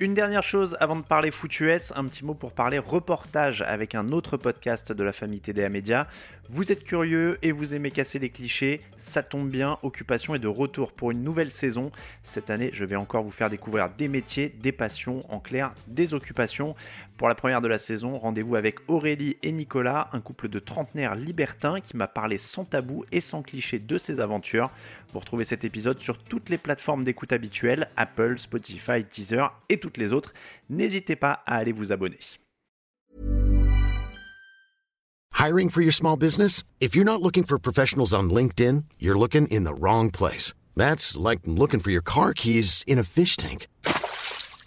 Une dernière chose avant de parler foot US, un petit mot pour parler reportage avec un autre podcast de la famille TDA Media. Vous êtes curieux et vous aimez casser les clichés, ça tombe bien, Occupation est de retour pour une nouvelle saison. Cette année, je vais encore vous faire découvrir des métiers, des passions, en clair, des occupations. Pour la première de la saison, rendez-vous avec Aurélie et Nicolas, un couple de trentenaires libertins qui m'a parlé sans tabou et sans cliché de ses aventures. Vous retrouvez cet épisode sur toutes les plateformes d'écoute habituelles, Apple, Spotify, Teaser et toutes les autres. N'hésitez pas à aller vous abonner. Hiring for your small business? If you're not looking for professionals on LinkedIn, you're looking in the wrong place. That's like looking for your car keys in a fish tank.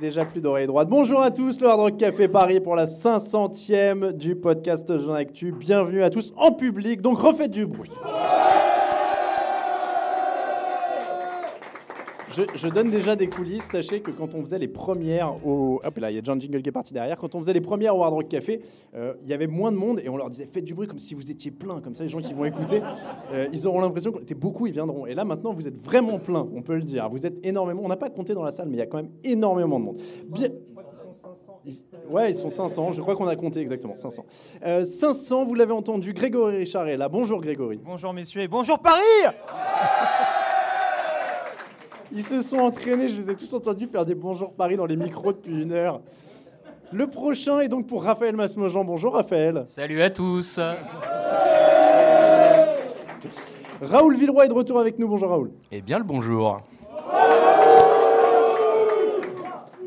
Déjà plus d'oreilles droites. Bonjour à tous, le Hard Rock Café Paris pour la 500e du podcast Jean Actu. Bienvenue à tous en public, donc refaites du bruit. Je, donne déjà des coulisses. Sachez que quand on faisait les premières au. Hop là, il y a John Jingle qui est parti derrière. Quand on faisait les premières au Hard Rock Café, euh, il y avait moins de monde et on leur disait faites du bruit comme si vous étiez plein. Comme ça, les gens qui vont écouter, euh, ils auront l'impression qu'on était beaucoup, ils viendront. Et là, maintenant, vous êtes vraiment plein, on peut le dire. Vous êtes énormément. On n'a pas compté dans la salle, mais il y a quand même énormément de monde. Bien. Ouais, ils sont 500. Je crois qu'on a compté exactement 500. Euh, 500, vous l'avez entendu. Grégory Richard est là. Bonjour Grégory. Bonjour messieurs et bonjour Paris Ils se sont entraînés, je les ai tous entendus faire des bonjours Paris dans les micros depuis une heure. Le prochain est donc pour Raphaël Masmejean. Bonjour Raphaël. Salut à tous. Raoul Villeroy est de retour avec nous. Bonjour Raoul. Eh bien le bonjour.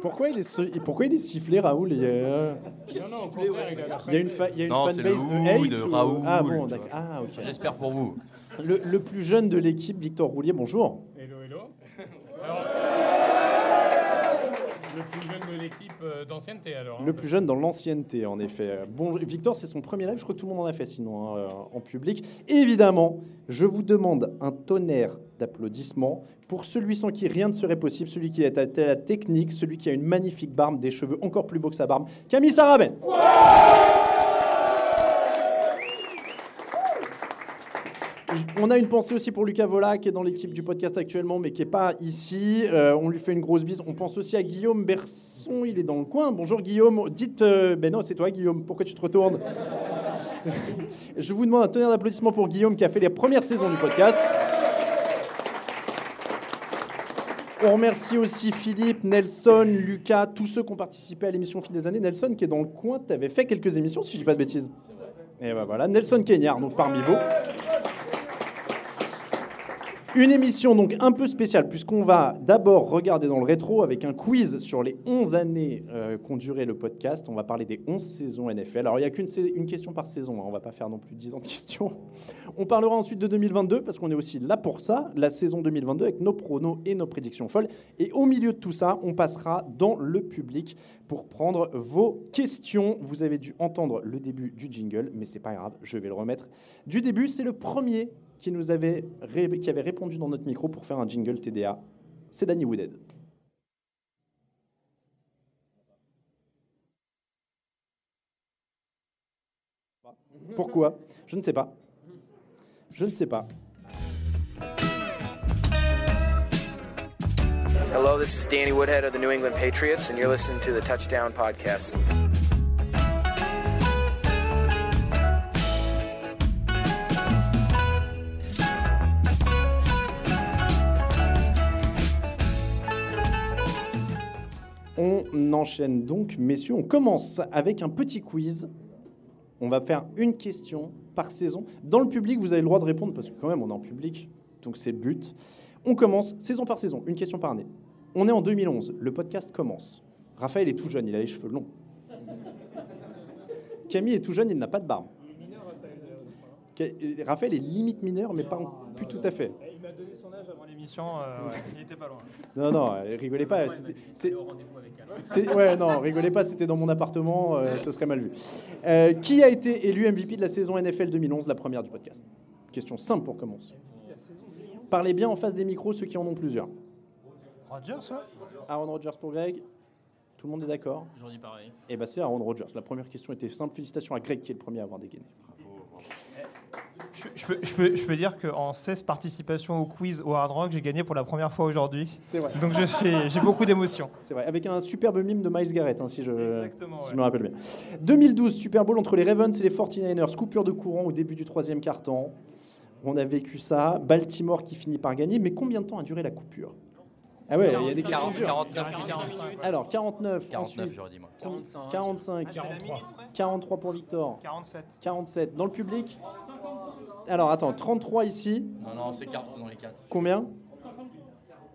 Pourquoi il est, ce- pourquoi il est sifflé Raoul il y, a... il y a une, fa- il y a une Non, c'est le fanbase de hate de ou- Raoul, Ah bon, d'accord. Ah ok. J'espère pour vous. Le, le plus jeune de l'équipe, Victor Roulier, bonjour. Hello, hello. Alors, le plus jeune de l'équipe euh, d'ancienneté alors. hein. Le plus jeune dans l'ancienneté, en effet. Bon, Victor, c'est son premier live. Je crois que tout le monde en a fait, sinon, hein, euh, en public. Évidemment, je vous demande un tonnerre d'applaudissements pour celui sans qui rien ne serait possible, celui qui est à la technique, celui qui a une magnifique barbe, des cheveux encore plus beaux que sa barbe, Camille Sarabène. On a une pensée aussi pour Lucas Vola, qui est dans l'équipe du podcast actuellement, mais qui n'est pas ici. Euh, on lui fait une grosse bise. On pense aussi à Guillaume Berson, il est dans le coin. Bonjour Guillaume. Dites, euh, ben non, c'est toi Guillaume, pourquoi tu te retournes Je vous demande un tonnerre d'applaudissements pour Guillaume, qui a fait les premières saisons du podcast. On remercie aussi Philippe, Nelson, Lucas, tous ceux qui ont participé à l'émission fil des années. Nelson, qui est dans le coin, tu avais fait quelques émissions, si je dis pas de bêtises. Et ben voilà, Nelson Kenyard, donc parmi vous. Une émission donc un peu spéciale puisqu'on va d'abord regarder dans le rétro avec un quiz sur les 11 années euh, qu'ont duré le podcast. On va parler des 11 saisons NFL. Alors il n'y a qu'une une question par saison, hein. on va pas faire non plus 10 ans de questions. On parlera ensuite de 2022 parce qu'on est aussi là pour ça, la saison 2022 avec nos pronos et nos prédictions folles. Et au milieu de tout ça, on passera dans le public pour prendre vos questions. Vous avez dû entendre le début du jingle, mais c'est pas grave, je vais le remettre du début. C'est le premier qui avait, avait répondu dans notre micro pour faire un jingle TDA. C'est Danny Woodhead. Pourquoi? Je ne sais pas. Je ne sais pas. Hello, this is Danny Woodhead of the New England Patriots, and you're listening to the Touchdown Podcast. On enchaîne donc, messieurs. On commence avec un petit quiz. On va faire une question par saison. Dans le public, vous avez le droit de répondre parce que quand même, on est en public, donc c'est le but. On commence saison par saison, une question par année. On est en 2011, le podcast commence. Raphaël est tout jeune, il a les cheveux longs. Camille est tout jeune, il n'a pas de barbe. Euh, Raphaël est limite mineur, mais pas plus tout à fait. Il m'a donné son âge avant l'émission, euh, ouais, il était pas loin. Non, non, euh, rigolez pas. c'est- Ouais, non, rigolez pas, c'était dans mon appartement, euh, ce serait mal vu. Euh, qui a été élu MVP de la saison NFL 2011, la première du podcast? Question simple pour commencer. Parlez bien en face des micros, ceux qui en ont plusieurs. Rogers, ouais Aaron Rodgers pour Greg. Tout le monde est d'accord? J'en dis pareil. Eh ben c'est Aaron Rodgers. La première question était simple. Félicitations à Greg qui est le premier à avoir dégainé. Je, je peux, je, peux, je peux dire qu'en 16 participations au quiz au Hard Rock, j'ai gagné pour la première fois aujourd'hui. C'est vrai. Donc je suis- j'ai beaucoup d'émotions. C'est vrai, avec un superbe mime de Miles Garrett, hein, si, je, Exactement, si je ouais. me rappelle bien. 2012, Super Bowl entre les Ravens et les 49ers, coupure de courant au début du troisième quart-temps. On a vécu ça. Baltimore qui finit par gagner, mais combien de temps a duré la coupure? Ah ouais, il y a des questions 40, dures. 49, 45. Alors, 49, 49, ensuite j'aurais dit moi. 45, Ah, c'est la minute près 43 pour Victor, 47. 47. Dans le public? Alors, attends, 33 ici. Non, non, c'est 4, c'est dans les 4. Combien?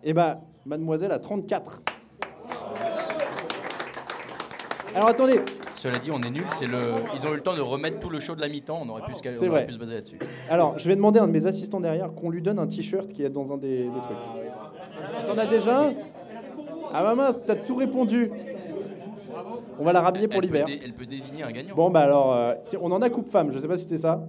Eh ben, mademoiselle a 34. Alors, attendez, Cela dit, on est nul. C'est le. Ils ont eu le temps de remettre tout le show de la mi-temps. On aurait pu se, cal- C'est on aurait vrai. pu se baser là-dessus. Alors, je vais demander à un de mes assistants derrière qu'on lui donne un t-shirt qui est dans un des, des trucs. T'en as déjà un? Ah bah mince, t'as tout répondu. On va la rhabiller pour l'hiver. Elle peut désigner un gagnant. Bon bah alors, euh, si on en a coupe femme, je sais pas si c'était ça.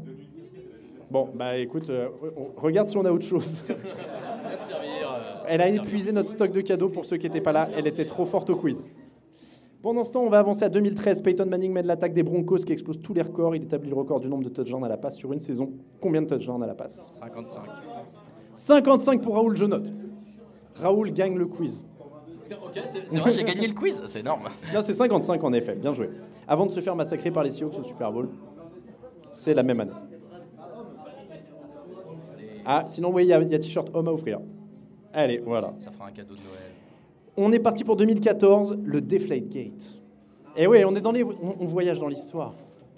Bon bah écoute, euh, regarde si on a autre chose. Elle a épuisé notre stock de cadeaux pour ceux qui n'étaient pas là. Elle était trop forte au quiz. Pendant ce temps, on va avancer à 2013. Peyton Manning mène l'attaque des Broncos qui explose tous les records. Il établit le record du nombre de touchdowns à la passe sur une saison. Combien de touchdowns à la passe? 55. 55 pour Raoul, je note. Raoul gagne le quiz. Ok, c'est c'est vrai, j'ai gagné le quiz. C'est énorme. Non, c'est 55 en effet. Bien joué. Avant de se faire massacrer par les Seahawks au Super Bowl, c'est la même année. Ah, sinon, oui, il y a, t-shirt homme à offrir. Allez, voilà. Ça fera un cadeau de Noël. On est parti pour 2014, le Deflate Gate. Et oui, on est dans les, on, on voyage dans l'histoire.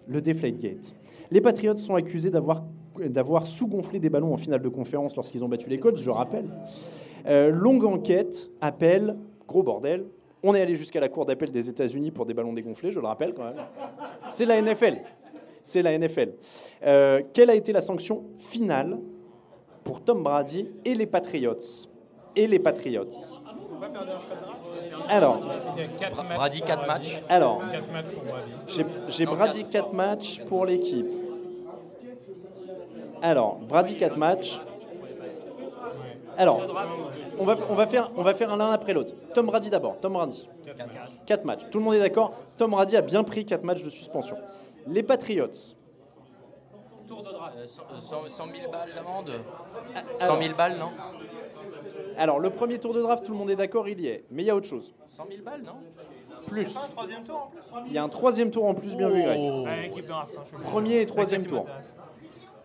Le Deflate Gate. Les Patriots sont accusés d'avoir d'avoir sous-gonflé des ballons en finale de conférence lorsqu'ils ont battu les Colts, je rappelle. Euh, longue enquête, appel, gros bordel. On est allé jusqu'à la cour d'appel des États-Unis pour des ballons dégonflés, je le rappelle quand même. C'est la NFL. C'est la NFL. Euh, quelle a été la sanction finale pour Tom Brady et les Patriots Et les Patriots. Alors, Brady, 4 matchs. alors, 4 matchs pour Brady. j'ai j'ai Brady 4 matchs pour l'équipe. Alors, Brady 4 matchs. Alors, on va, on va, faire, on va faire un l'un après l'autre. Tom Brady d'abord. Tom Brady. 4 matchs. Tout le monde est d'accord Tom Brady a bien pris 4 matchs de suspension. Les Patriots. Euh, 100, 100 000 balles d'amende. Ah, 100 000 balles, non Alors, le premier tour de draft, tout le monde est d'accord, il y est. Mais il y a autre chose. 100 000 balles, non Plus. Troisième tour en plus Il y a un troisième tour en plus, bien vu, Greg. Oh. Hein, Premier et troisième tour.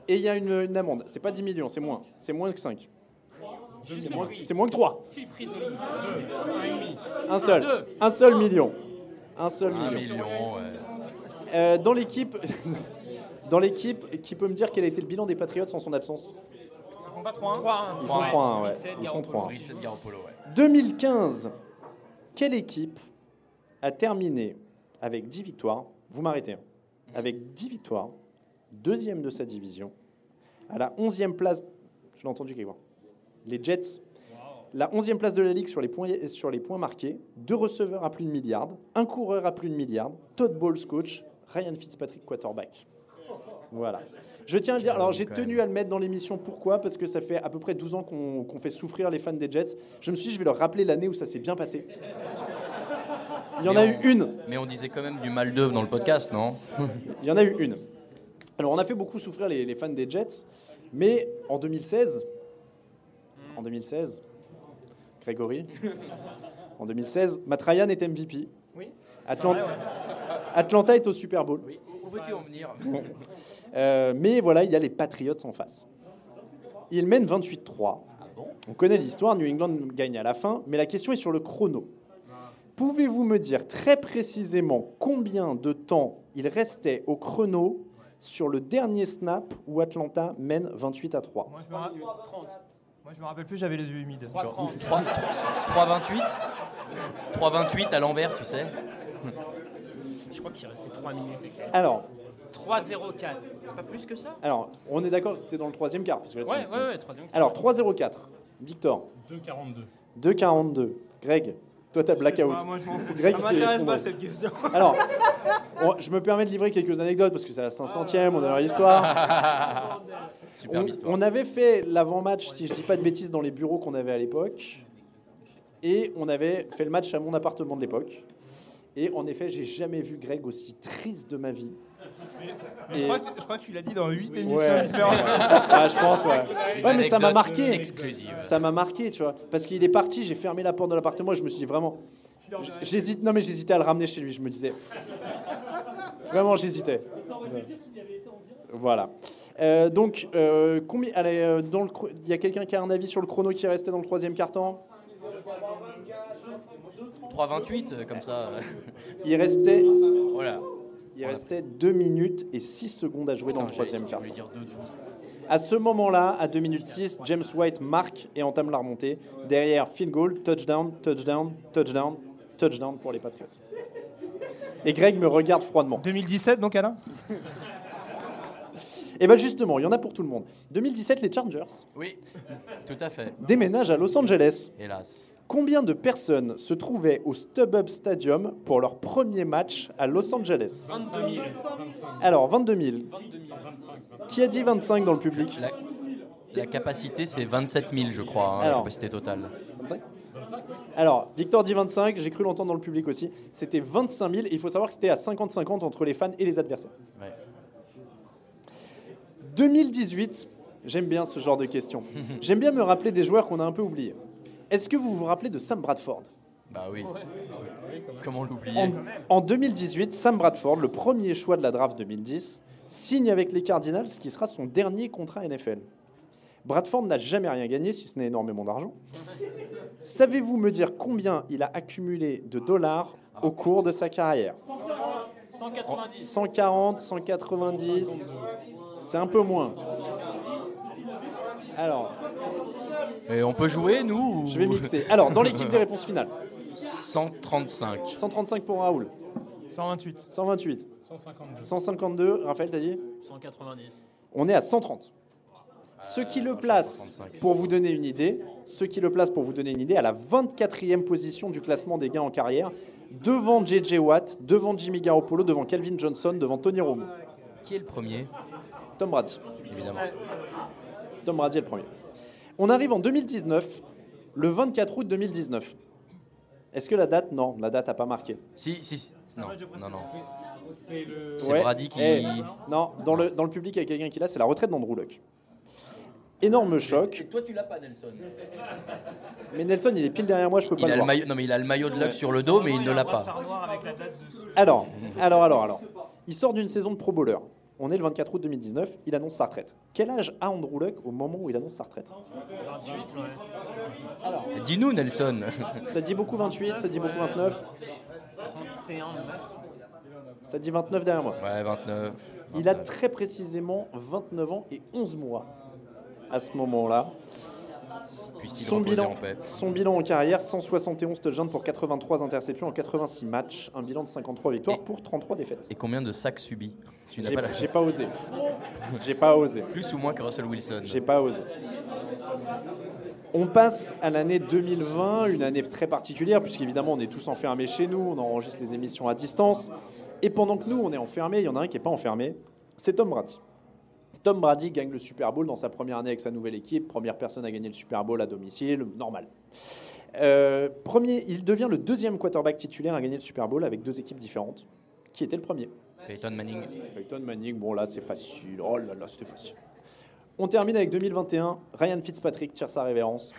Et il y a une, une amende. C'est pas 10 millions, c'est moins. C'est moins que 5. C'est moins, c'est moins que 3. Un seul. Un seul million. Un seul 1 million. million, ouais. Euh, dans l'équipe, dans l'équipe, qui peut me dire quel a été le bilan des Patriots en son absence Ils font pas 3-1 Ils font 3-1, ouais. Ils font 3-1. Reset Garoppolo, ouais. 2015, quelle équipe a terminé avec 10 victoires? Vous m'arrêtez. hein. Avec 10 victoires, deuxième de sa division, à la 11e place. Je l'ai entendu quelque part. Les Jets. La 11e place de la ligue sur les points, sur les points marqués, deux receveurs à plus de milliard, un coureur à plus de milliard, Todd Bowles coach, Ryan Fitzpatrick quarterback. Voilà. Je tiens à le dire, alors j'ai tenu à le mettre dans l'émission, pourquoi? Parce que ça fait à peu près 12 ans qu'on fait souffrir les fans des Jets. Je me suis dit, je vais leur rappeler l'année où ça s'est bien passé. Il y en Mais a on- eu une. Mais on disait quand même du mal d'œuvre dans le podcast, non? Il y en a eu une. Alors, on a fait beaucoup souffrir les, les fans des Jets, mais en 2016, en 2016, Grégory, en 2016, Matt Ryan est MVP. Oui. Atlan- Atlanta est au Super Bowl. Où veux-tu en venir? Euh, mais voilà, il y a les Patriots en face. Ils mènent 28-3. On connaît l'histoire, New England gagne à la fin, mais la question est sur le chrono. Pouvez-vous me dire très précisément combien de temps il restait au chrono sur le dernier snap où Atlanta mène 28 à 3 Moi, je me, ra- Moi, je me rappelle plus, j'avais les yeux humides. 3,28 3,28 à l'envers, tu sais. Je crois qu'il restait 3 minutes. Alors, 3-0-4. C'est pas plus que ça? Alors, on est d'accord que c'est dans le troisième quart. parce que là, tu- Ouais, ouais, ouais, troisième quart. Alors, 3-0-4. Victor. 2,42. 2,42. Greg. Toi, t'as blackout. pas, moi, je m'en fous. Greg, Ça m'intéresse pas, cette question. Alors, on- je me permets de livrer quelques anecdotes parce que c'est la 500e, on a leur histoire. Superbe on, histoire. on avait fait l'avant-match, si je dis pas de bêtises, dans les bureaux qu'on avait à l'époque. Et on avait fait le match à mon appartement de l'époque. Et en effet, j'ai jamais vu Greg aussi triste de ma vie. Je, crois que, je crois que tu l'as dit dans 8 émissions Ouais. différentes. Ouais, je pense, ouais. Mais ça m'a marqué. exclusive. Ça m'a marqué, tu vois. Parce qu'il est parti, j'ai fermé la porte de l'appartement et je me suis dit vraiment. J'hésite, non mais j'hésitais à le ramener chez lui. Je me disais. Vraiment, j'hésitais. Voilà. Euh, donc, euh, combien, allez, euh, dans le, il y a quelqu'un qui a un avis sur le chrono qui restait dans le troisième quart-temps 3,28 euh, comme ça. Il restait, Voilà. Il restait 2 minutes et 6 secondes à jouer dans le troisième 2,12. À ce moment-là, à 2 minutes 6, James White marque et entame la remontée. Derrière, field goal, touchdown, touchdown, touchdown, touchdown pour les Patriots. Et Greg me regarde froidement. 2017, donc, Alain? Et bien justement, il y en a pour tout le monde. 2017, les Chargers Oui, tout à fait. déménagent à Los Angeles. Hélas. Combien de personnes se trouvaient au StubHub Stadium pour leur premier match à Los Angeles 22 000. Alors, 22 000. Qui a dit 25 dans le public La, la capacité, c'est 27 000, je crois, hein, la Alors. capacité totale. 25 Alors, Victor dit 25, j'ai cru l'entendre dans le public aussi. C'était 25 000 et il faut savoir que c'était à 50-50 entre les fans et les adversaires. Ouais. 2018, j'aime bien ce genre de questions. J'aime bien me rappeler des joueurs qu'on a un peu oubliés. Est-ce que vous vous rappelez de Sam Bradford? Bah oui. Comment l'oublier? En, en 2018, Sam Bradford, le premier choix de la draft 2010, signe avec les Cardinals, ce qui sera son dernier contrat NFL. Bradford n'a jamais rien gagné, si ce n'est énormément d'argent. Savez-vous me dire combien il a accumulé de dollars au cours de sa carrière? 190. 140, 190, c'est un peu moins. Alors, Et on peut jouer, nous ou- je vais mixer. Alors, dans l'équipe des réponses finales, 135. 135 pour Raoul, 128. 128, 152. 152, Raphaël, t'as dit 190. On est à 130. Ce qui le place, 135. pour vous donner une idée, ce qui le place pour vous donner une idée, à la 24e position du classement des gains en carrière, devant JJ Watt, devant Jimmy Garoppolo, devant Calvin Johnson, devant Tony Romo. Qui est le premier? Tom Brady. Évidemment. Tom Brady est le premier. On arrive en 2019, le 24 août 2019. Est-ce que la date Non, la date n'a pas marqué. Si, si, si. Non, non, non. C'est le. Brady qui- Eh, non, dans le, dans le public, il y a quelqu'un qui l'a, c'est la retraite d'Andrew Luck. Énorme choc. Toi, tu l'as pas, Nelson. Mais Nelson, il est pile derrière moi, je peux pas Il le a le voir. maillot, non, mais il a le maillot de Luck sur le dos, mais il ne l'a pas. Avec la date. Alors, alors, alors, alors. Il sort d'une saison de Pro Bowler. On est le 24 août 2019, il annonce sa retraite. Quel âge a Andrew Luck au moment où il annonce sa retraite? Dis-nous, Nelson. Ça dit beaucoup 28, ça dit beaucoup 29, 31 max. ça dit 29 derrière moi. Ouais, 29. Il a très précisément 29 ans et 11 mois. à ce moment-là. Son bilan, en paix. son bilan en carrière, 171 touchdowns pour 83 interceptions en 86 matchs, un bilan de 53 victoires pour 33 défaites. Et combien de sacs subis J'ai pas la- pas osé. J'ai pas osé. Plus ou moins que Russell Wilson J'ai pas osé. On passe à l'année 2020, une année très particulière, puisqu'évidemment on est tous enfermés chez nous, on enregistre les émissions à distance. Et pendant que nous on est enfermés, il y en a un qui n'est pas enfermé, c'est Tom Brady. Tom Brady gagne le Super Bowl dans sa première année avec sa nouvelle équipe, première personne à gagner le Super Bowl à domicile, normal. Euh, premier, il devient le deuxième quarterback titulaire à gagner le Super Bowl avec deux équipes différentes. Qui était le premier? Peyton Manning. Peyton Manning, bon là c'est facile. Oh là là, c'était facile. On termine avec 2021. Ryan Fitzpatrick tire sa révérence.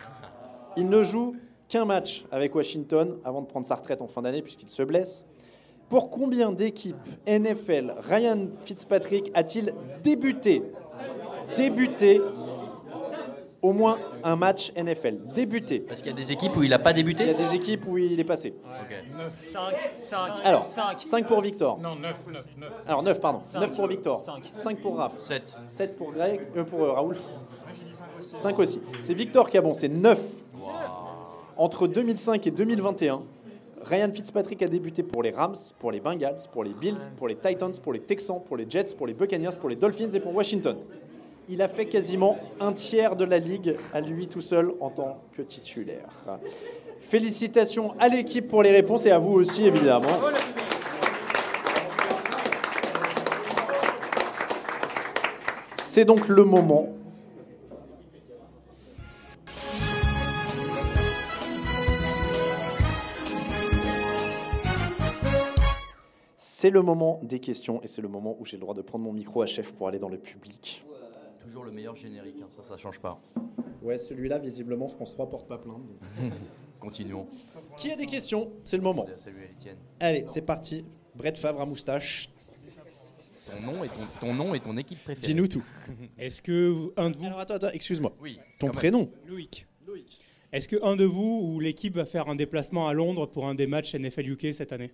Il ne joue qu'un match avec Washington avant de prendre sa retraite en fin d'année puisqu'il se blesse. Pour combien d'équipes NFL Ryan Fitzpatrick a-t-il débuté Débuté au moins un match NFL. Débuté. Parce qu'il y a des équipes où il n'a pas débuté Il y a des équipes où il est passé. 5, 5, Alors, 5. 5 pour Victor. Non, 9, 9, 9. Alors 9, pardon. Cinq. 9 pour Victor. Cinq. 5 pour Raph. 7. 7 pour, Greg, euh, pour euh, Raoul. 5 aussi. C'est Victor qui a bon, c'est 9. Entre 2005 et 2021, Ryan Fitzpatrick a débuté pour les Rams, pour les Bengals, pour les Bills, pour les Titans, pour les Texans, pour les Jets, pour les Buccaneers, pour les Dolphins et pour Washington. Il a fait quasiment un tiers de la ligue à lui tout seul en tant que titulaire. Félicitations à l'équipe pour les réponses et à vous aussi évidemment. C'est donc le moment C'est le moment des questions et c'est le moment où j'ai le droit de prendre mon micro à chef pour aller dans le public. Toujours le meilleur générique, hein, ça, ça change pas. Ouais, celui-là, visiblement, France 3 porte pas plainte. Continuons. Qui a des questions? C'est le moment. Salut Étienne. Allez, c'est parti. Brett Favre à moustache. Ton nom et ton, ton nom et ton équipe préférée. Dis-nous tout. Est-ce que vous- un de vous. Alors attends, attends, excuse-moi. Oui. Ton quand prénom? Loïc. Est-ce que un de vous ou l'équipe va faire un déplacement à Londres pour un des matchs NFL UK cette année?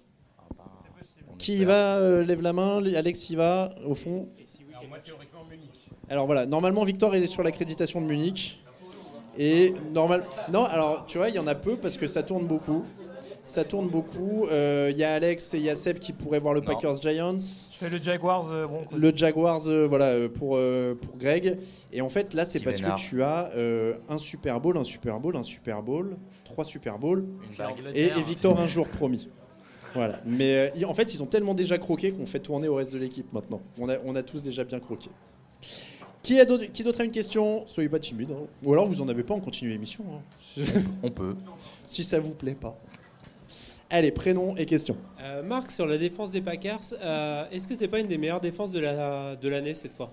Qui y va euh, Lève la main. Alex y va, au fond. Alors, moi, théoriquement, Munich. Alors voilà, normalement, Victor il est sur l'accréditation de Munich. Et normal. Non, alors tu vois, il y en a peu parce que ça tourne beaucoup. Ça tourne beaucoup. Euh, Il y a Alex et il y a Seb qui pourraient voir le Packers Giants. Je fais le Jaguars euh, Broncos. Le Jaguars, euh, voilà, euh, pour, euh, pour Greg. Et en fait, là, c'est parce Vénard. que tu as euh, un Super Bowl, un Super Bowl, un Super Bowl, trois Super Bowls. Une bague. Et, et Victor un jour promis. Voilà. Mais euh, en fait, ils ont tellement déjà croqué qu'on fait tourner au reste de l'équipe maintenant. On a, on a tous déjà bien croqué. Qui a d'autre qui d'autre a une question? Soyez pas timide. hein. Ou alors vous en avez pas, on continue l'émission. hein. On peut. si ça vous plaît pas. Allez, prénom et question. Euh, Marc, sur la défense des Packers, euh, est-ce que c'est pas une des meilleures défenses de la de l'année cette fois?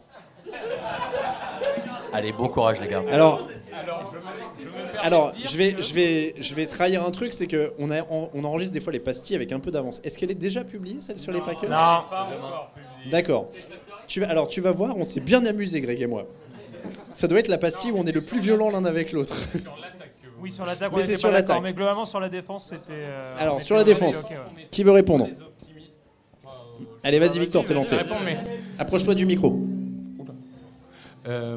Allez, bon courage les gars. Alors, Alors, je me, je alors je, vais, que- je, vais, je vais trahir un truc c'est qu'on on, on enregistre des fois les pastilles avec un peu d'avance. Est-ce qu'elle est déjà publiée, celle sur les Packers Non. Pas encore publié. D'accord. Tu vas, alors tu vas voir, on s'est bien amusé, Greg et moi. Ça doit être la pastille où on est le plus violent l'un avec l'autre. Sur l'attaque que vous- Oui, sur l'attaque, on Mais c'est était sur pas d'accord. l'attaque. Mais globalement, sur la défense, c'était. euh, Alors sur la défense, ok, ouais. qui veut répondre. Euh, Allez, vas-y Victor, t'es lancé. réponds, mais- Approche-toi du micro. Euh,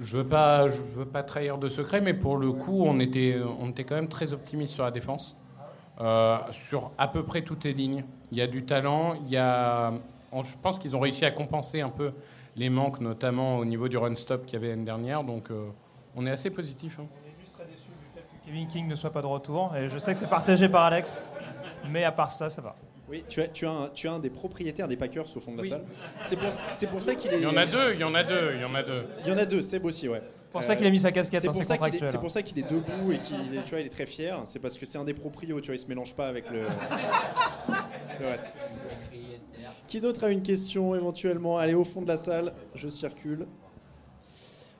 je veux pas, je veux pas trahir de secret, mais pour le coup, on était, on était quand même très optimiste sur la défense, Euh, sur à peu près toutes les lignes. Il y a du talent, il y a, on- je pense qu'ils ont réussi à compenser un peu les manques, notamment au niveau du run stop qu'il y avait l'année dernière. Donc, euh, on est assez positif. hein. Kevin King ne soit pas de retour. Et je sais que c'est partagé par Alex. Mais à part ça, ça va. Oui, tu as, tu, as un, tu as un des propriétaires des Packers au fond de la Oui. salle. C'est pour, c'est pour ça qu'il est. Il y en a deux, il y en a deux, il y en a deux. Il y en a deux, Seb aussi, ouais. pour ça qu'il a mis sa casquette, C'est hein, pour, c'est ça qu'il est- c'est hein. pour ça qu'il est debout et qu'il est, tu vois, il est très fier. C'est parce que c'est un des proprios, tu vois, il se mélange pas avec le. le reste. Qui d'autre a une question éventuellement? Allez au fond de la salle, je circule.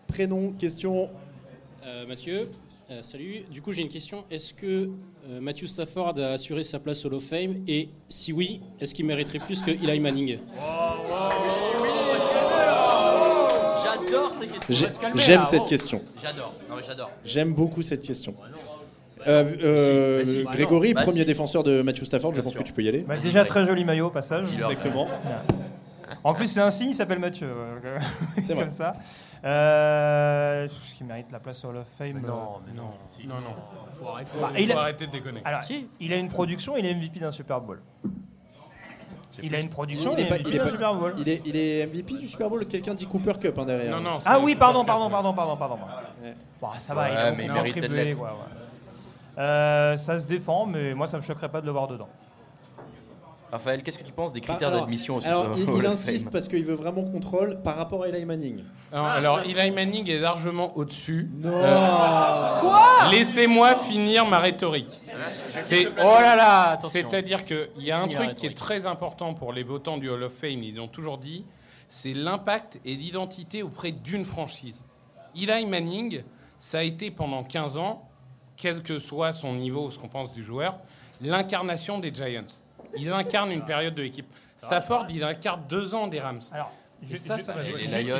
Prénom, question. Euh, Mathieu, euh, salut. Du coup, j'ai une question. Est-ce que euh, Matthew Stafford a assuré sa place au Hall of Fame? Et si oui, est-ce qu'il mériterait plus que Eli Manning? J'adore ces questions. J'aime cette oh. question. J'adore. J'aime beaucoup cette question. Euh, euh. Grégory, premier défenseur de Matthew Stafford, je pense sûr. que tu peux y aller. Bah, déjà, très joli maillot au passage. Exactement. En plus, c'est un signe, il s'appelle Mathieu. C'est vrai. comme ça. Euh, ce qui mérite la place au Hall of Fame. non, euh, mais non. Non, non. Faut arrêter. Bah, Faut il a- arrêter de déconner. Alors, Si. il a une production, il est MVP d'un Super Bowl. Il a une production, il, Il est MVP pas- Super Bowl. Il est, il est MVP du Super Bowl. Quelqu'un dit Cooper Cup hein, derrière. Non, non. Ah oui, pardon, pardon, pardon, pardon, pardon. Ouais. Bon, ça va, il Ouais, a mais il quoi, ouais. Euh, ça se défend, mais moi, ça me choquerait pas de le voir dedans. Raphaël, qu'est-ce que tu penses des Par- critères d'admission au Alors, il, insiste Fame parce qu'il veut vraiment contrôle par rapport à Eli Manning. Non, alors, Eli Manning est largement au-dessus. Non. Euh, Laissez-moi finir ma rhétorique. C'est Oh là là. C'est-à-dire qu'il y a un truc qui est très important pour les votants du Hall of Fame, ils l'ont toujours dit, c'est l'impact et l'identité auprès d'une franchise. Eli Manning, ça a été pendant 15 ans, quel que soit son niveau ou ce qu'on pense du joueur, l'incarnation des Giants. Il incarne une période de l'équipe. Stafford, il incarne deux ans des Rams. Alors, Et ça, ça-.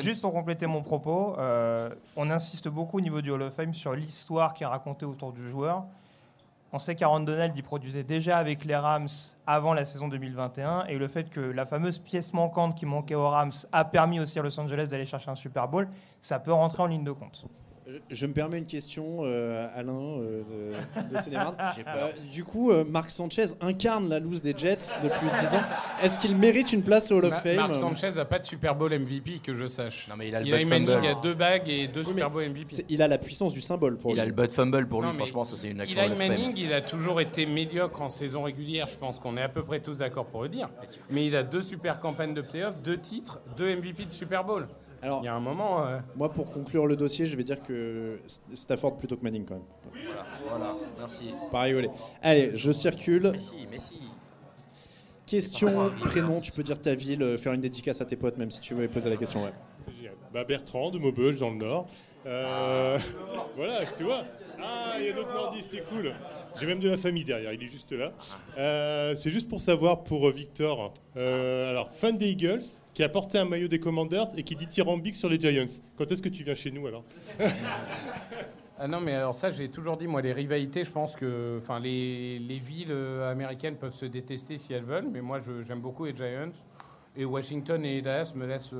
Juste pour compléter mon propos, euh, on insiste beaucoup au niveau du Hall of Fame sur l'histoire qui est racontée autour du joueur. On sait qu'Aaron Donald y produisait déjà avec les Rams avant la saison 2021 et le fait que la fameuse pièce manquante qui manquait aux Rams a permis aussi à Los Angeles d'aller chercher un Super Bowl, ça peut rentrer en ligne de compte. Je, je me permets une question, euh, Alain euh, de, de. Euh, du coup, euh, Marc Sanchez incarne la loose des Jets depuis 10 ans. Est-ce qu'il mérite une place au Hall of Ma- Fame Mark Sanchez n'a pas de Super Bowl MVP que je sache. Non, mais il a le Eli Bud Manning a deux bagues et deux Oui, Super Bowl MVP. Il a la puissance du symbole pour Il lui. a le butt fumble pour lui, Non, mais franchement, ça c'est une action Eli. Manning, il a toujours été médiocre en saison régulière, je pense qu'on est à peu près tous d'accord pour le dire. Mais il a deux super campagnes de playoffs, deux titres, deux MVP de Super Bowl. Alors, Il y a un moment. euh, moi, pour conclure le dossier, je vais dire que St- Stafford plutôt que Manning quand même. Voilà, merci. Pas rigoler. Allez, je circule. Messi, Messi. Question, prénom, tu peux dire ta ville, euh, faire une dédicace à tes potes, même si tu veux poser la question. Ouais. Bah, Bertrand de Maubeuge dans le Nord. Euh, voilà, tu vois. Ah, il y a d'autres nordistes, c'est cool. J'ai même de la famille derrière, il est juste là. Euh, c'est juste pour savoir pour euh, Victor. Euh, alors, fan des Eagles, qui a porté un maillot des Commanders et qui dit tyrambique sur les Giants. Quand est-ce que tu viens chez nous alors Ah non, mais alors ça, j'ai toujours dit, moi, les rivalités, je pense que enfin, les, les villes américaines peuvent se détester si elles veulent, mais moi, j'aime beaucoup les Giants. Et Washington et Dallas me laissent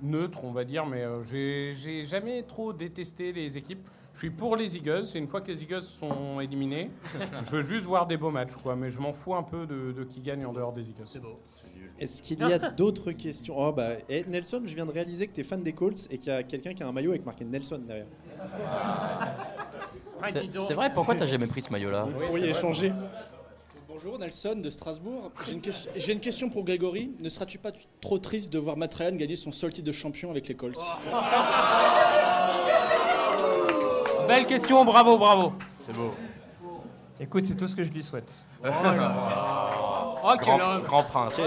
neutre, on va dire, mais j'ai jamais trop détesté les équipes. Je suis pour les Eagles, et une fois que les Eagles sont éliminés, je veux juste voir des beaux matchs, quoi, mais je m'en fous un peu de, de qui gagne en dehors des Eagles. C'est beau. Est-ce qu'il y a d'autres questions? Oh bah, eh, Nelson, je viens de réaliser que tu es fan des Colts et qu'il y a quelqu'un qui a un maillot avec marqué Nelson derrière. C'est c'est vrai, pourquoi t'as jamais pris ce maillot-là? Vous pourriez échanger. Bonjour Nelson de Strasbourg. J'ai une, question- j'ai une question pour Grégory. Ne seras-tu pas trop triste de voir Matt Ryan gagner son seul titre de champion avec les Colts? Belle question, bravo, bravo. C'est beau. Écoute, c'est tout ce que je lui souhaite. Oh, quel Grand- homme. grand prince.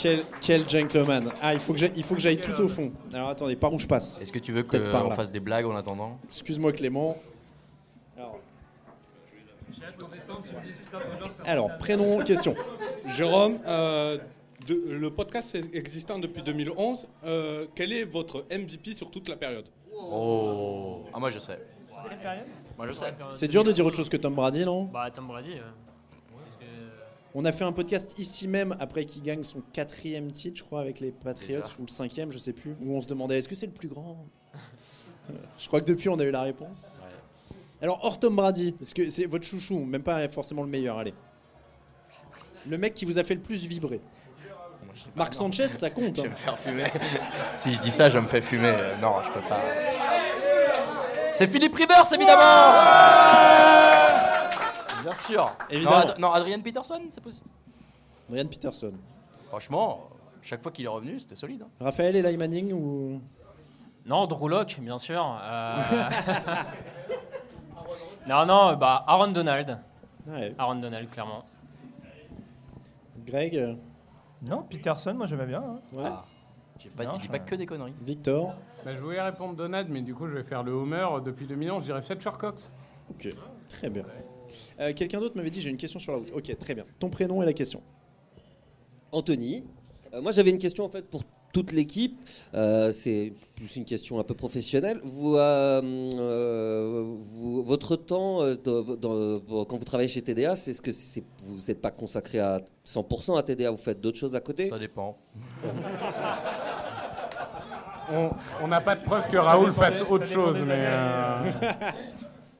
Quel, quel gentleman. Ah, il faut que j'aille- il faut que j'aille tout au fond. Alors attendez, par où je passe Est-ce que tu veux qu'on fasse des blagues en attendant Excuse-moi Clément. Alors, prénom, question. Jérôme, euh, de- le podcast est existant depuis 2011. Euh, quel est votre MVP sur toute la période? Oh Ah, moi je sais. Moi je sais. C'est dur de dire autre chose que Tom Brady, non? Bah, Tom Brady. euh, On a fait un podcast ici même après qu'il gagne son quatrième titre, je crois, avec les Patriots, Déjà. ou le cinquième, je sais plus, où on se demandait est-ce que c'est le plus grand? Euh, Je crois que depuis on a eu la réponse. Alors, hors Tom Brady, parce que c'est votre chouchou, même pas forcément le meilleur, allez. Le mec qui vous a fait le plus vibrer. Marc Sanchez, ça compte. Je vais hein. me faire fumer. si je dis ça, je me fais fumer. Euh, Non, je peux pas. C'est Philippe Rivers, évidemment Bien sûr. Évidemment. Non, Ad- non, Adrian Peterson, c'est possible. Ryan Peterson. Franchement, chaque fois qu'il est revenu, c'était solide. hein. Raphaël Eli Manning ou? Non, Drew bien sûr. euh, non, non, bah Aaron Donald. Ouais. Aaron Donald, clairement. Greg? Euh, Non, Peterson, moi j'aimais bien. hein. Ouais. J'ai pas, Non, je dis ça- pas que des conneries. Victor? Bah, je voulais répondre Donald, mais du coup, je vais faire le Homer. Depuis 2011, je dirais Fletcher Cox. Ok, très bien. Euh, Quelqu'un d'autre m'avait dit j'ai une question sur la route. Ok, très bien. Ton prénom et la question. Anthony. Euh, moi, j'avais une question en fait pour toute l'équipe. Euh, c'est plus une question un peu professionnelle. Vous, euh, euh, vous- votre temps euh, dans- dans- quand vous travaillez chez TDA, c'est ce que vous n'êtes pas consacré à 100% à TDA. Vous faites d'autres choses à côté? Ça dépend. On- n'a pas de preuve que Raoul fasse autre chose, mais. euh,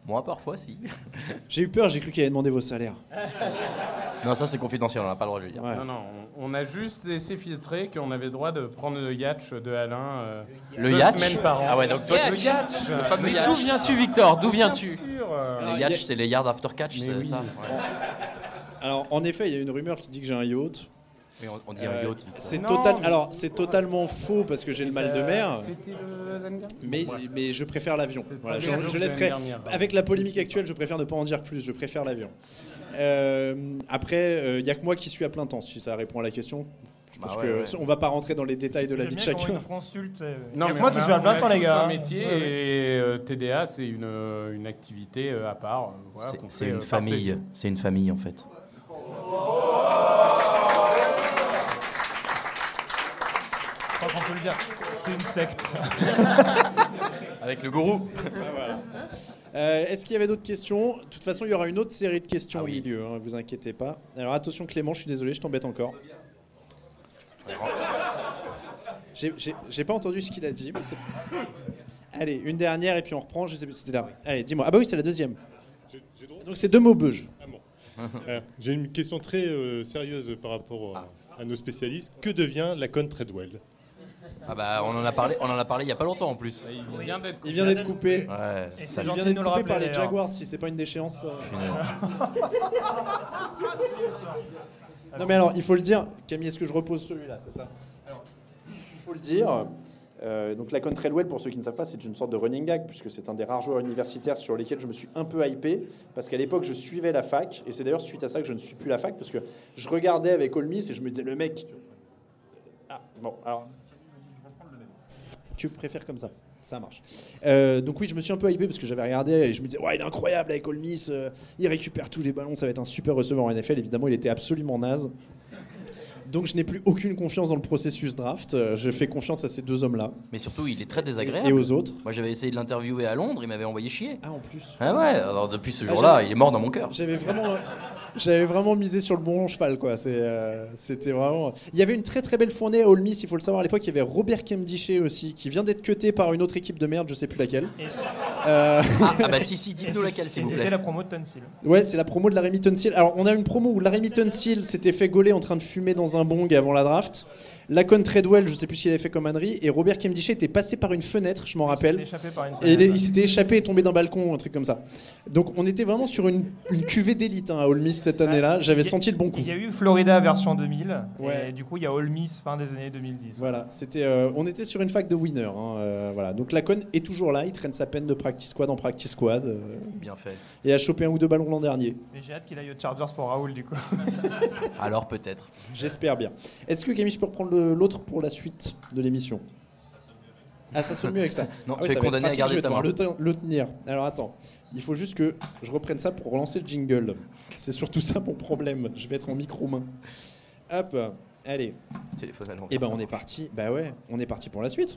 Moi, parfois, si. J'ai eu peur, j'ai cru qu'il allait demander vos salaires. Non, ça, c'est confidentiel, on n'a pas le droit de le dire. Non, non, on on a juste laissé filtrer qu'on avait le droit de prendre le yacht de Alain euh, Le deux yacht semaines par an. Ah ouais, donc toi, le yacht le fameux Mais yacht. d'où viens-tu, Victor D'où viens-tu euh, Les yachts, c'est les yards after catch, c'est oui. ça ouais. Alors, en effet, il y a une rumeur qui dit que j'ai un yacht. Oui, on- on dit un yacht. C'est total... Alors, c'est totalement faux parce que j'ai le mal de mer. L'année dernière Mais, mais je préfère l'avion. Voilà, je, laisserai. Avec la polémique actuelle, je préfère ne pas en dire plus. Je préfère l'avion. Euh, après, il n'y a que moi qui suis à plein temps, si ça répond à la question. Je Bah pense ouais, que ouais. on va pas rentrer dans les détails de la vie de chacun. il consulte. euh, Non, mais moi a- suis à plein temps, les gars. un hein. métier Ouais, ouais. et euh, TDA, c'est une, euh, une activité euh, à part. euh, voilà, C'est- C'est une euh, famille. C'est une famille, en fait. Je crois qu'on peut le dire. C'est une secte. Avec le gourou. Ah, voilà. Euh, Est-ce qu'il y avait d'autres questions? De toute façon, il y aura une autre série de questions Ah au milieu, hein, vous inquiétez pas. Alors attention Clément, je suis désolé, je t'embête encore. J'ai- pas entendu ce qu'il a dit. mais Allez, une dernière et puis on reprend. Je sais plus, c'était là. Allez, dis-moi. Ah bah oui, c'est la deuxième. Donc c'est deux mots beuges. Ah bon. Euh, J'ai une question très euh, sérieuse par rapport euh, à nos spécialistes. Que devient la Con Treadwell Ah bah, on en a parlé, on en a parlé il y a pas longtemps en plus. Il vient d'être Il vient d'être coupé. Ouais. Et ça- c'est Il vient de d'être coupé rappeler, par les. Jaguars si c'est pas une déchéance. euh. Non mais alors, il faut le dire, Camille, est-ce que je repose celui-là, c'est ça? Alors, Il faut le dire. euh, donc la Contrailwell, pour ceux qui ne savent pas, c'est une sorte de running gag, puisque c'est un des rares joueurs universitaires sur lesquels je me suis un peu hypé, parce qu'à l'époque, je suivais la fac, et c'est d'ailleurs suite à ça que je ne suis plus la fac, parce que je regardais avec Olmis et je me disais, le mec... Ah, bon, alors... Tu préfères comme ça ça marche. Euh, donc oui, je me suis un peu hypé parce que j'avais regardé et je me disais, ouais, il est incroyable avec Olmis, euh, il récupère tous les ballons, ça va être un super receveur en NFL. Évidemment, il était absolument naze. Donc je n'ai plus aucune confiance dans le processus draft. Euh, Je fais confiance à ces deux hommes-là. Mais surtout, il est très désagréable. Et aux autres. Moi, j'avais essayé de l'interviewer à Londres, il m'avait envoyé chier. Ah, en plus. Ah ouais, alors depuis ce Ah, jour-là, il est mort dans mon cœur. J'avais vraiment, j'avais vraiment misé sur le bon cheval, quoi. Euh, c'était vraiment. Il y avait une très très belle fournée à Ole Miss, il faut le savoir. À l'époque, il y avait Robert Kemdichet aussi, qui vient d'être cuté par une autre équipe de merde, je sais plus laquelle. Euh, Ah, ah bah si, si, dites-nous laquelle, s'il C'était la promo de Tunsil. Ouais, c'est la promo de Laramie Tunsil. Alors, on a une promo où Laramie Tunsil s'était fait gauler en train de fumer dans un bong avant la draft. Lacon Treadwell, je sais plus ce qu'il avait fait comme ânerie. Et Robert Kemdichet était passé par une fenêtre, je m'en rappelle. échappé par une Et il, s'était échappé et tombé d'un balcon, un truc comme ça. Donc, on était vraiment sur une, une cuvée d'élite hein, à Ole Miss cette année-là. J'avais senti le bon coup. Il y a eu Florida version 2000. Ouais. Et du coup, il y a Ole Miss fin des années 2010. Voilà, c'était, euh, on était sur une fac de winner. hein, euh, voilà. Donc Lacon est toujours là, il traîne sa peine de practice squad en practice squad. euh, Bien fait. et a chopé un ou deux ballons l'an dernier. Et j'ai hâte qu'il aille aux Chargers pour Raoul, du coup. Alors peut-être. J'espère bien. Est-ce que Camille, je peux reprendre le- l'autre pour la suite de l'émission Ah, ça sonne mieux avec ça. Non, Ah tu es condamné à garder ta main. Le, le tenir. Alors attends, il faut juste que je reprenne ça pour relancer le jingle. C'est surtout ça mon problème. Je vais être en micro-main. Hop, allez. Téléphone à l'envers, Et ben ça on est parti. Bah ouais, on est parti pour la suite.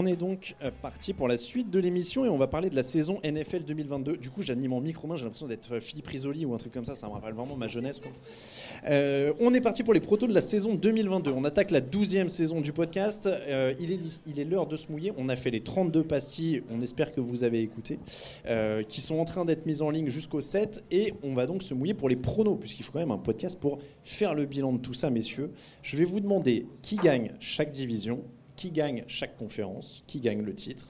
On est donc euh, parti pour la suite de l'émission et on va parler de la saison NFL 2022. Du coup, j'anime en micro-main, j'ai l'impression d'être euh, Philippe Risoli ou un truc comme ça, ça me rappelle vraiment ma jeunesse. Euh, on est parti pour les protos de la saison 2022. On attaque la 12e saison du podcast. Il est il est l'heure de se mouiller. On a fait les 32 pastilles, on espère que vous avez écouté, qui sont en train d'être mises en ligne jusqu'au 7. Et on va donc se mouiller pour les pronos, puisqu'il faut quand même un podcast pour faire le bilan de tout ça, messieurs. Je vais vous demander qui gagne chaque division, qui gagne chaque conférence, qui gagne le titre.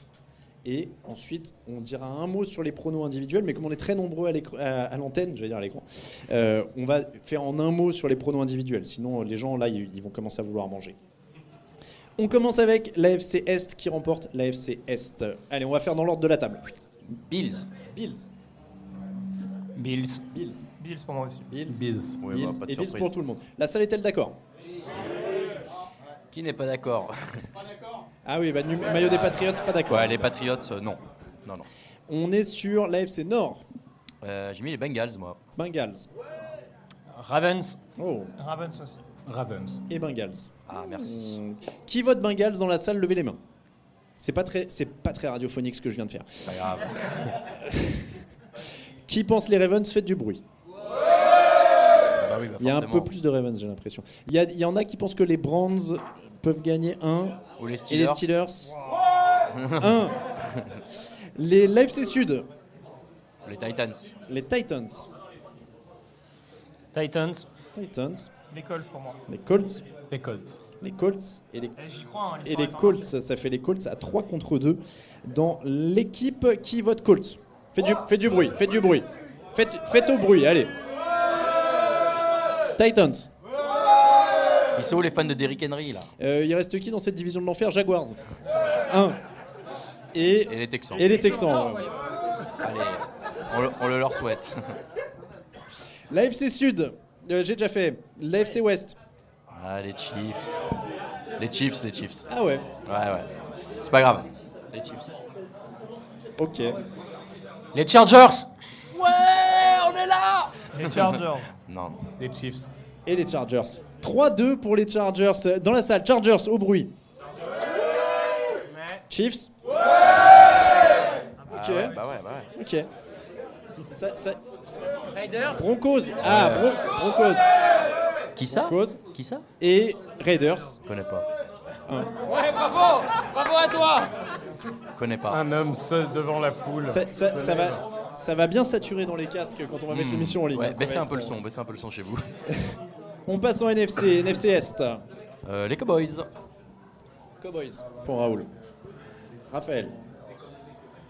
Et ensuite, on dira un mot sur les pronos individuels, mais comme on est très nombreux à l'écran- à à l'antenne, j'allais dire à l'écran, euh, on va faire en un mot sur les pronos individuels. Sinon, les gens, là, ils, vont commencer à vouloir manger. On commence avec l'AFC Est qui remporte l'AFC Est. Allez, on va faire dans l'ordre de la table. Bills. Bills. Bills. Bills. Bills pour moi aussi. Bills. Bills. Ouais, Bills bah, pas de et Bills pour tout le monde. La salle est-elle d'accord? Qui n'est pas d'accord? Ah oui, bah, nu- maillot des Patriots, pas d'accord. Ouais, les Patriots, euh, non. Non, non. On est sur l'AFC Nord. Euh, J'ai mis les Bengals, moi. Bengals. Ravens. Oh. Ravens aussi. Ravens. Et Bengals. Ah, merci. Hmm. Qui vote Bengals dans la salle? Levez les mains. C'est pas très, c'est pas très radiophonique ce que je viens de faire. Pas grave. Qui pense les Ravens Faites du bruit? bah oui, bah Il y a un peu plus de Ravens, j'ai l'impression. Il y, a- il y en a qui pensent que les Browns peuvent gagner un. Ou les Et les Steelers. Steelers. un. Les Sud. Les Titans. Les Titans. Titans. Titans. Les Colts pour moi. Les Colts. Les Colts. Les Colts et les, Eh, crois. hein, et les Colts. Ça fait les Colts à 3 contre 2 dans l'équipe qui vote Colts. Faites du, faites du bruit, faites du bruit. Faites, faites au bruit, allez. Titans. Ils sont où les fans de Derrick Henry, là Euh, il reste qui dans cette division de l'enfer? Jaguars. 1. Et, Et les Texans. Et les Texans. ouais. Allez, on le, on le leur souhaite. L'AFC Sud. euh, J'ai déjà fait. L'AFC Ouest. Ah, les Chiefs. Les Chiefs, les Chiefs. Ah ouais. Ouais, ouais. C'est pas grave. Les Chiefs. Ok. Les Chargers. Ouais, on est là Les Chargers. Non. Les Chiefs. Et les Chargers. 3-2 pour les Chargers. Dans la salle, Chargers au bruit. Chiefs. Ok. Ah ouais, bah ouais, bah ouais. Ok. Ça- ça- Raiders. Broncos. Ah, Bron- Broncos. Qui ça Broncos. Qui ça Et Raiders. Je connais pas. Un. Ouais, bravo. Bravo à toi. Je connais pas. Un homme seul devant la foule. Ça, va, ça va bien saturer dans les casques quand on va mettre Hmm. l'émission en ligne. Ouais, baissez un peu le euh, son, baissez un peu le son chez vous. On passe en NFC, NFC Est. Euh, les Cowboys. Cowboys pour Raoul. Raphaël.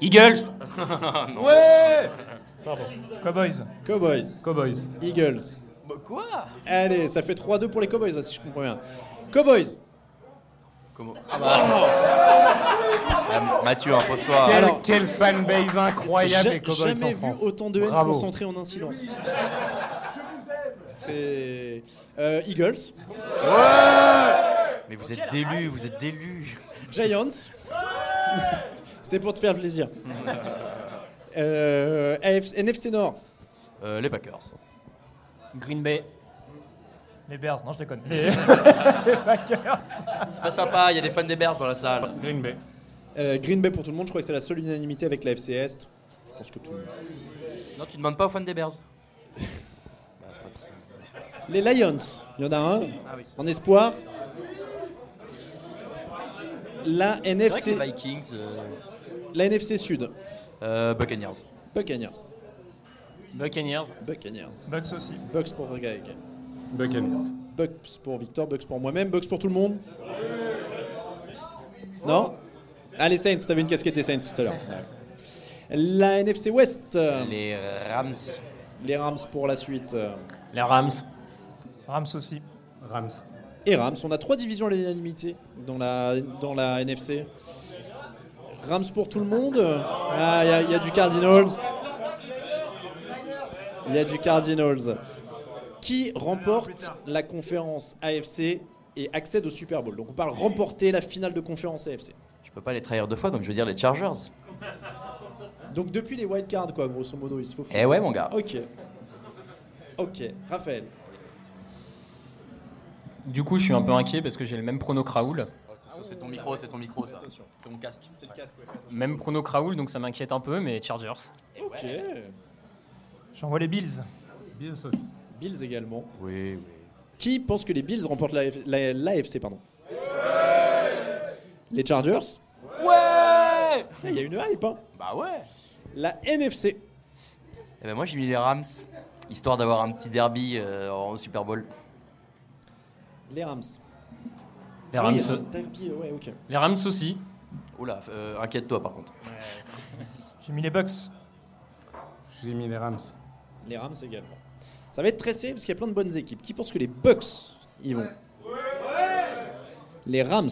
Eagles. Non. Ouais Pardon. Cowboys. Cowboys. Cowboys. Eagles. Bah, quoi? Allez, ça fait 3-2 pour les Cowboys, là, si je comprends bien. Cowboys. Comment Ah bah. Ah, Mathieu, impose-toi. Quel, Alors- quelle fanbase incroyable les Cowboys jamais en France. vu autant de haine Bravo. concentrée en un silence. C'est euh, Eagles, Mais vous êtes délus, vous êtes délus. Giants. C'était pour te faire plaisir. Euh, AFC NFC Nord. Euh, les Packers. Green Bay. Les Bears. Non, je déconne. Les, les Packers. C'est pas sympa, il y a des fans des Bears dans la salle. Green Bay. Euh, Green Bay pour tout le monde, je crois que c'est la seule unanimité avec la FC Est. Je pense que tout le monde. Non, tu demandes pas aux fans des Bears. bah, c'est pas très simple. Les Lions, il y en a un Ah oui. en espoir. La C'est vrai que NFC, les Vikings. euh, la NFC Sud. euh, Buccaneers. Buccaneers. Buccaneers. Buccaneers. Bucks aussi. Bucks pour Greg. Buccaneers. Bucks pour Victor, Bucks pour moi-même, Bucks pour tout le monde. Non? Ah, les Saints, t'avais une casquette des Saints tout à l'heure. Ouais. La NFC West. Les Rams. Les Rams pour la suite. Les Rams. Rams aussi. Rams. Et Rams, on a trois divisions à l'unanimité dans la, dans la NFC. Rams pour tout le monde. Ah, il y a- il y, a du Cardinals. Il y a du Cardinals. Qui remporte la conférence AFC et accède au Super Bowl Donc on parle remporter la finale de conférence AFC. Je peux pas les trahir deux fois, donc je veux dire les Chargers. Donc depuis les wild cards, quoi, grosso modo, il se faut. Eh ouais, mon gars. Ok. Ok, Raphaël. Du coup, je suis un peu inquiet parce que j'ai le même prono que Raoul. C'est ton micro, c'est ton micro, ça. C'est ton casque. C'est le casque, ouais. Même prono que Raoul, donc ça m'inquiète un peu, mais Chargers. Ok. J'envoie les Bills. Bills aussi. Bills également. Oui, oui. Qui pense que les Bills remportent la, la- l'AFC pardon? Les Chargers? Ouais Il y a une hype, hein Bah ouais. La NFC. Eh ben moi j'ai mis les Rams, histoire d'avoir un petit derby euh, en Super Bowl. Les Rams. Les Rams. oui, un derby, ouais, ok. Les Rams aussi. Oula, euh, inquiète-toi par contre. J'ai mis les Bucks. J'ai mis les Rams. Les Rams également. Ça va être très serré parce qu'il y a plein de bonnes équipes. Qui pense que les Bucks y vont Les Rams.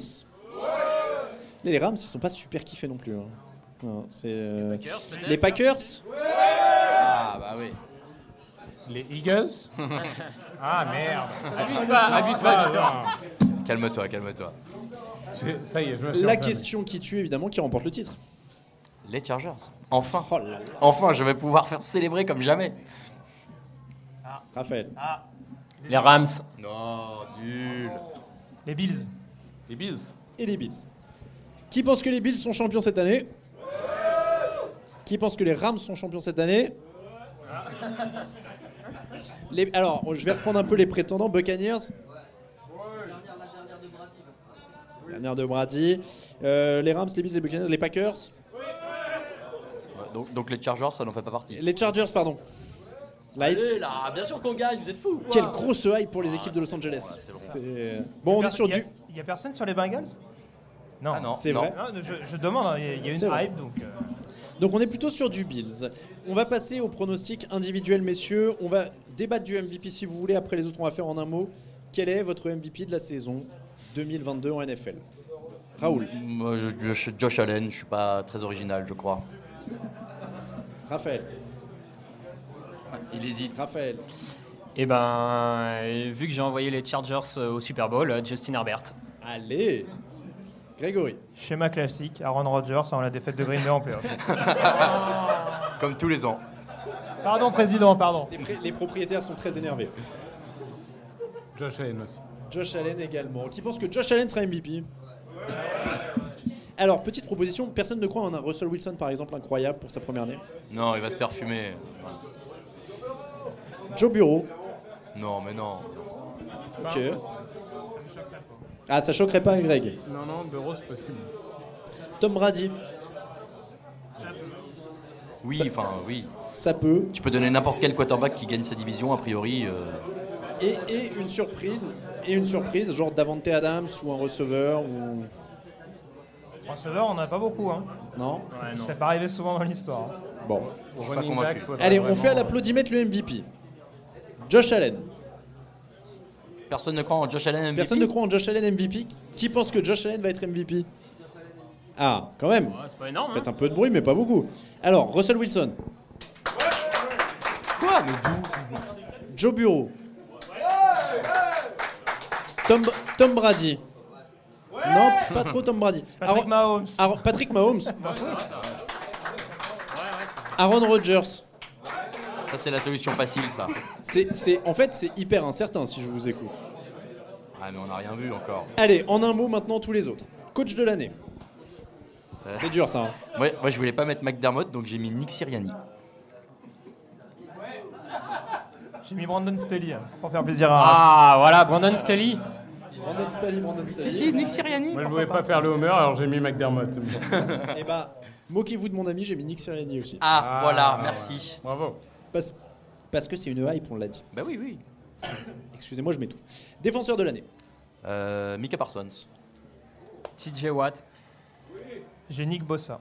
Les, les Rams, ils sont pas super kiffés non plus. hein. Non, c'est, euh, les Packers Ah bah oui. Les Eagles Ah merde. Abuse pas, abuse pas, putain. Calme-toi, calme-toi. Ça y est, je me suis La question qui tue évidemment, qui remporte le titre Les Chargers. Enfin. Oh là là. Enfin, je vais pouvoir faire célébrer comme jamais. Raphaël. Les Rams. Non, nul. Les Bills. Les Bills. et les Bills. Qui pense que les Bills sont champions cette année? Qui pense que les Rams sont champions cette année? Les- Alors, je vais reprendre un peu les prétendants. Buccaneers Dernière de Brady. Euh, les Rams, les Bills, les Buccaneers, les Packers. Ouais, donc, donc les Chargers, ça n'en fait pas partie. Les Chargers, pardon. Hype- Allez, là, bien sûr qu'on gagne, vous êtes fous. quoi. Quelle grosse hype pour les équipes de Los Angeles. C'est- Bon, on est sur Il y a- du. Il y a personne sur les Bengals? Non. Ah non, C'est non. vrai. Non, je, je demande, hein, il y a- il y a une vrai. hype donc. euh, Donc on est plutôt sur du Bills. On va passer au pronostic individuel, messieurs. On va débattre du MVP si vous voulez. Après les autres, on va faire en un mot. Quel est votre MVP de la saison 2022 en NFL Raoul, Moi, je- je- Josh Allen, je suis pas très original, je crois. Raphaël, Il hésite. Raphaël. Et ben, euh, vu que j'ai envoyé les Chargers euh, au Super Bowl, euh, Justin Herbert. Allez Grégory. Schéma classique, Aaron Rodgers avant la défaite de Green Bay en playoff. Comme tous les ans. Pardon, président, pardon. Les, propriétaires sont très énervés. Josh Allen aussi. Josh Allen également. Qui pense que Josh Allen sera MVP Alors, petite proposition, personne ne croit en un Russell Wilson par exemple incroyable pour sa première année. Non, il va se faire Joe Bureau. Non, mais non. Ok. Ah, ça choquerait pas Greg. Non, non, Bureau, c'est possible. Tom Brady. Oui, enfin, oui. Ça peut. Tu peux donner n'importe quel quarterback qui gagne sa division, a priori. euh, Et, et une surprise, et une surprise, genre Davante Adams ou un receveur ou Receveur, on n'en a pas beaucoup. Hein. non. Ça pas arrivé souvent dans l'histoire. Bon. je suis pas Running convaincu. back, faudrait Allez, on vraiment- fait à l'applaudimètre le MVP. Josh Allen. Personne ne croit en Josh Allen MVP Personne ne croit en Josh Allen MVP. Qui pense que Josh Allen va être MVP Ah, quand même. Ouais, c'est pas énorme. hein. Faites un peu de bruit, mais pas beaucoup. Alors, Russell Wilson. Quoi Mais d'où? Joe Bureau. Tom, Tom Brady. Non, pas trop Tom Brady. Patrick Aaron- Mahomes. Aaron- Patrick Mahomes. Aaron Rodgers. Ça, c'est la solution facile, ça. C'est, c'est- en fait, c'est hyper incertain si je vous écoute. Ah, mais on n'a rien vu encore. Allez, en un mot maintenant tous les autres. Coach de l'année. Euh, C'est dur ça. hein. Ouais, moi, je voulais pas mettre McDermott, donc j'ai mis Nick Siriani. J'ai mis Brandon Staley hein, pour faire plaisir à. Ah, voilà, Brandon Staley. Brandon Staley, Brandon Staley. Si, si, Nick Sirianni. Moi, je voulais pas faire le Homer, alors j'ai mis McDermott. Eh bah, moquez-vous de mon ami, j'ai mis Nick Sirianni aussi. Ah, voilà, merci. Bravo. Parce, parce que c'est une hype, on l'a dit. Bah oui, oui. Excusez-moi, je m'étouffe. Défenseur de l'année. Euh, Mika Parsons. TJ Watt. J'ai Nick Bossa.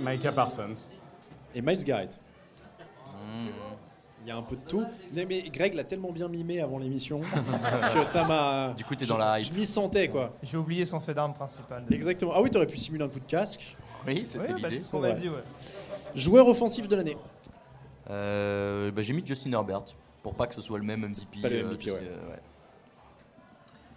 Micah Parsons. Et Miles Garrett. Il y a un peu de tout. Mais, mais Greg l'a tellement bien mimé avant l'émission que ça m'a. Du coup, t'es dans la hype. Je m'y sentais quoi. J'ai oublié son fait d'arme principal. Exactement. Ah oui, t'aurais pu simuler un coup de casque. Oui, c'était Ouais, bah, l'idée. c'est ce qu'on m'a vrai. dit, ouais. Joueur offensif de l'année. Euh, bah, j'ai mis Justin Herbert, pour pas que ce soit le même MVP. Pas le euh, MVP, puis ouais. c'est, ouais.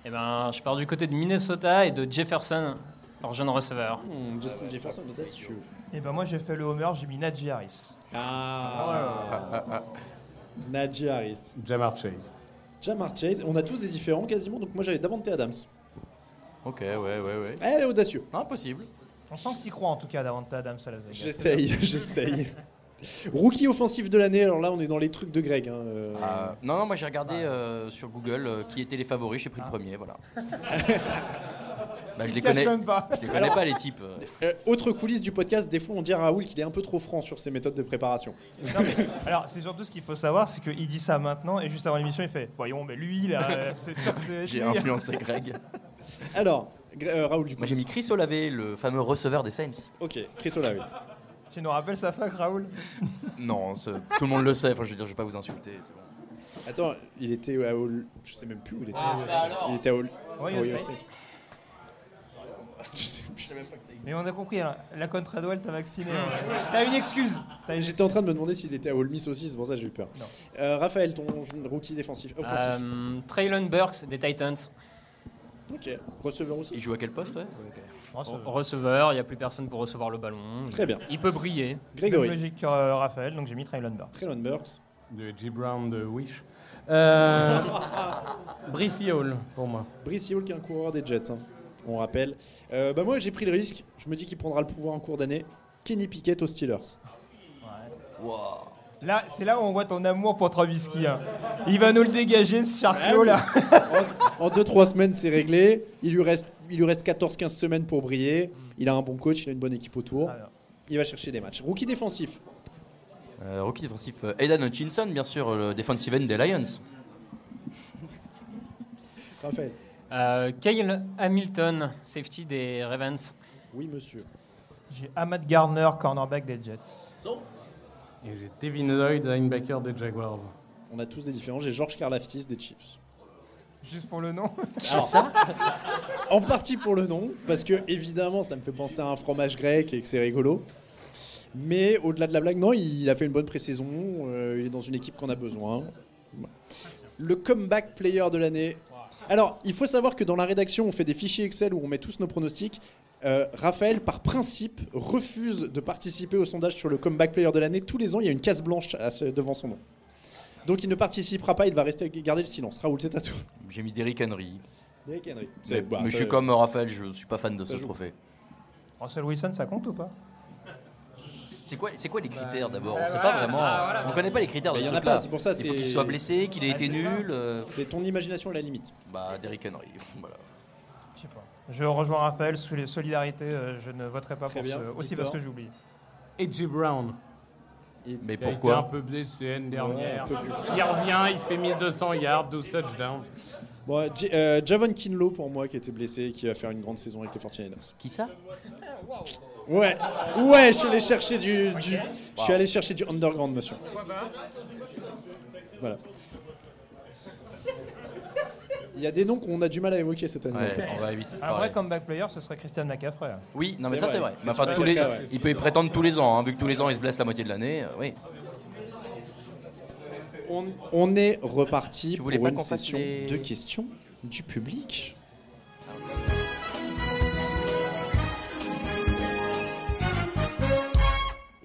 Et ben, je pars du côté de Minnesota et de Jefferson, leur jeune receveur. Hmm, Justin Jefferson, audacieux. Et ben moi j'ai fait le Homer, j'ai mis Najee Harris. Ah. Najee Harris. Jamar Chase. Jamar Chase. On a tous des différents quasiment. Donc moi j'avais Davante Adams. Ok, ouais, ouais, ouais. Eh, audacieux. Impossible. On sent que tu crois en tout cas Davante Adams à Vegas. J'essaye, j'essaye. Rookie offensif de l'année. Alors là, on est dans les trucs de Greg. hein, euh. Ah, non, non, moi j'ai regardé euh, sur Google euh, qui étaient les favoris, j'ai pris Ah. le premier, voilà. bah, je les cache connais, même pas. je les connais Alors- pas les types. euh. Euh, autre coulisse du podcast, des fois on dit à Raoul qu'il est un peu trop franc sur ses méthodes de préparation. Non, mais- alors, c'est surtout ce qu'il faut savoir, c'est qu'il dit ça maintenant et juste avant l'émission, il fait Voyons, mais lui, là, euh, c'est sûr que c'est. J'ai lui. influencé Greg. Alors, Gr- euh, Raoul, du coup. Moi j'ai mis Chris Olave, le fameux receveur des Saints. Ok, Chris Olave. Tu nous rappelles sa fac, Raoul Non, tout le monde le sait, enfin je veux dire, je vais pas vous insulter. c'est bon. Attends, il était à Hall. Je sais même plus où il était. Ah, bah alors. il était à Hall. Ohio State. State. Je sais plus. Mais on a compris, hein, la contre Edwell t'a vacciné. hein. T'as une excuse. J'étais en train de me demander s'il était à Ole Miss aussi, c'est pour ça que j'ai eu peur. Euh, Raphaël, ton rookie défensif, offensif. Euh, Traylon Burks des Titans. Ok. Receveur aussi. Il joue à quel poste, ouais? Receveur. Receveur, il n'y a plus personne pour recevoir le ballon. Très bien. Il peut briller. Grégory. Même logique que euh, Raphaël, donc j'ai mis Traylon Burks. Traylon Burks. De G. Brown de Wish. Euh, Brissy Hall, pour moi. Brice Hall qui est un coureur des Jets, hein, on rappelle. Euh, bah moi j'ai pris le risque, je me dis qu'il prendra le pouvoir en cours d'année. Kenny Pickett aux Steelers. Là, c'est là où on voit ton amour pour Trubisky. hein. Il va nous le dégager, ce charclo là. En 2-3 semaines c'est réglé, il lui reste, il lui reste 14-15 semaines pour briller, il a un bon coach, il a une bonne équipe autour. Il va chercher des matchs. Rookie défensif. Euh, rookie défensif, euh, Aidan Hutchinson, bien sûr, le defensive end des Lions. Raphaël. Euh, Kyle Hamilton, safety des Ravens. Oui, monsieur. J'ai Ahmad Gardner, cornerback des Jets. Et j'ai Devin Lloyd, linebacker des Jaguars. On a tous des différents. J'ai George Karlaftis des Chiefs. Juste pour le nom. Alors, En partie pour le nom, parce que évidemment ça me fait penser à un fromage grec et que c'est rigolo. Mais au-delà de la blague, non, il a fait une bonne pré-saison. euh, il est dans une équipe qu'on a besoin. Le comeback player de l'année. Alors, il faut savoir que dans la rédaction, on fait des fichiers Excel où on met tous nos pronostics. Euh, Raphaël, par principe, refuse de participer au sondage sur le comeback player de l'année. Tous les ans, il y a une case blanche à ce- devant son nom. Donc, il ne participera pas, il va rester garder le silence. Raoul, c'est à toi. J'ai mis Derrick Henry. Derrick Henry. Mais, C'est- bah, mais je ça- suis comme Raphaël, je suis pas fan de ça ce joue. trophée. Russell Wilson, ça compte ou pas? C'est quoi, c'est quoi les critères d'abord bah, On sait pas vraiment. bah, voilà. On connaît pas les critères Mais de il ce y en a pas, c'est pour ça, Il faut qu'il soit blessé, qu'il ait Ouais, été nul. euh, C'est ton imagination à la limite. Bah, Derrick Henry. Voilà. Je sais pas. Je rejoins Raphaël, sous les solidarités, euh, je ne voterai pas Très pour bien. ce. Aussi Victor parce que j'ai oublié. Et G. Brown. Mais qui a été pourquoi un peu blessé l'année dernière. il revient, il fait 1200 yards, 12 touchdowns. Bon, euh, Javon Kinlaw pour moi qui était blessé et qui va faire une grande saison avec les 49ers. Qui ça? Ouais, ouais, je suis allé chercher du, du- je suis allé chercher du underground, monsieur. Voilà. Il y a des noms qu'on a du mal à évoquer cette année. Ouais, on va éviter. de Un parler. vrai comeback player, ce serait Christian McCaffrey. Oui, non mais C'est ça vrai. c'est vrai. Mais C'est enfin, vrai, tous les... c'est vrai. Il peut y prétendre tous les ans, hein, vu que tous les ans il se blesse la moitié de l'année. euh, oui. On, on est reparti pour une session les- de questions du public.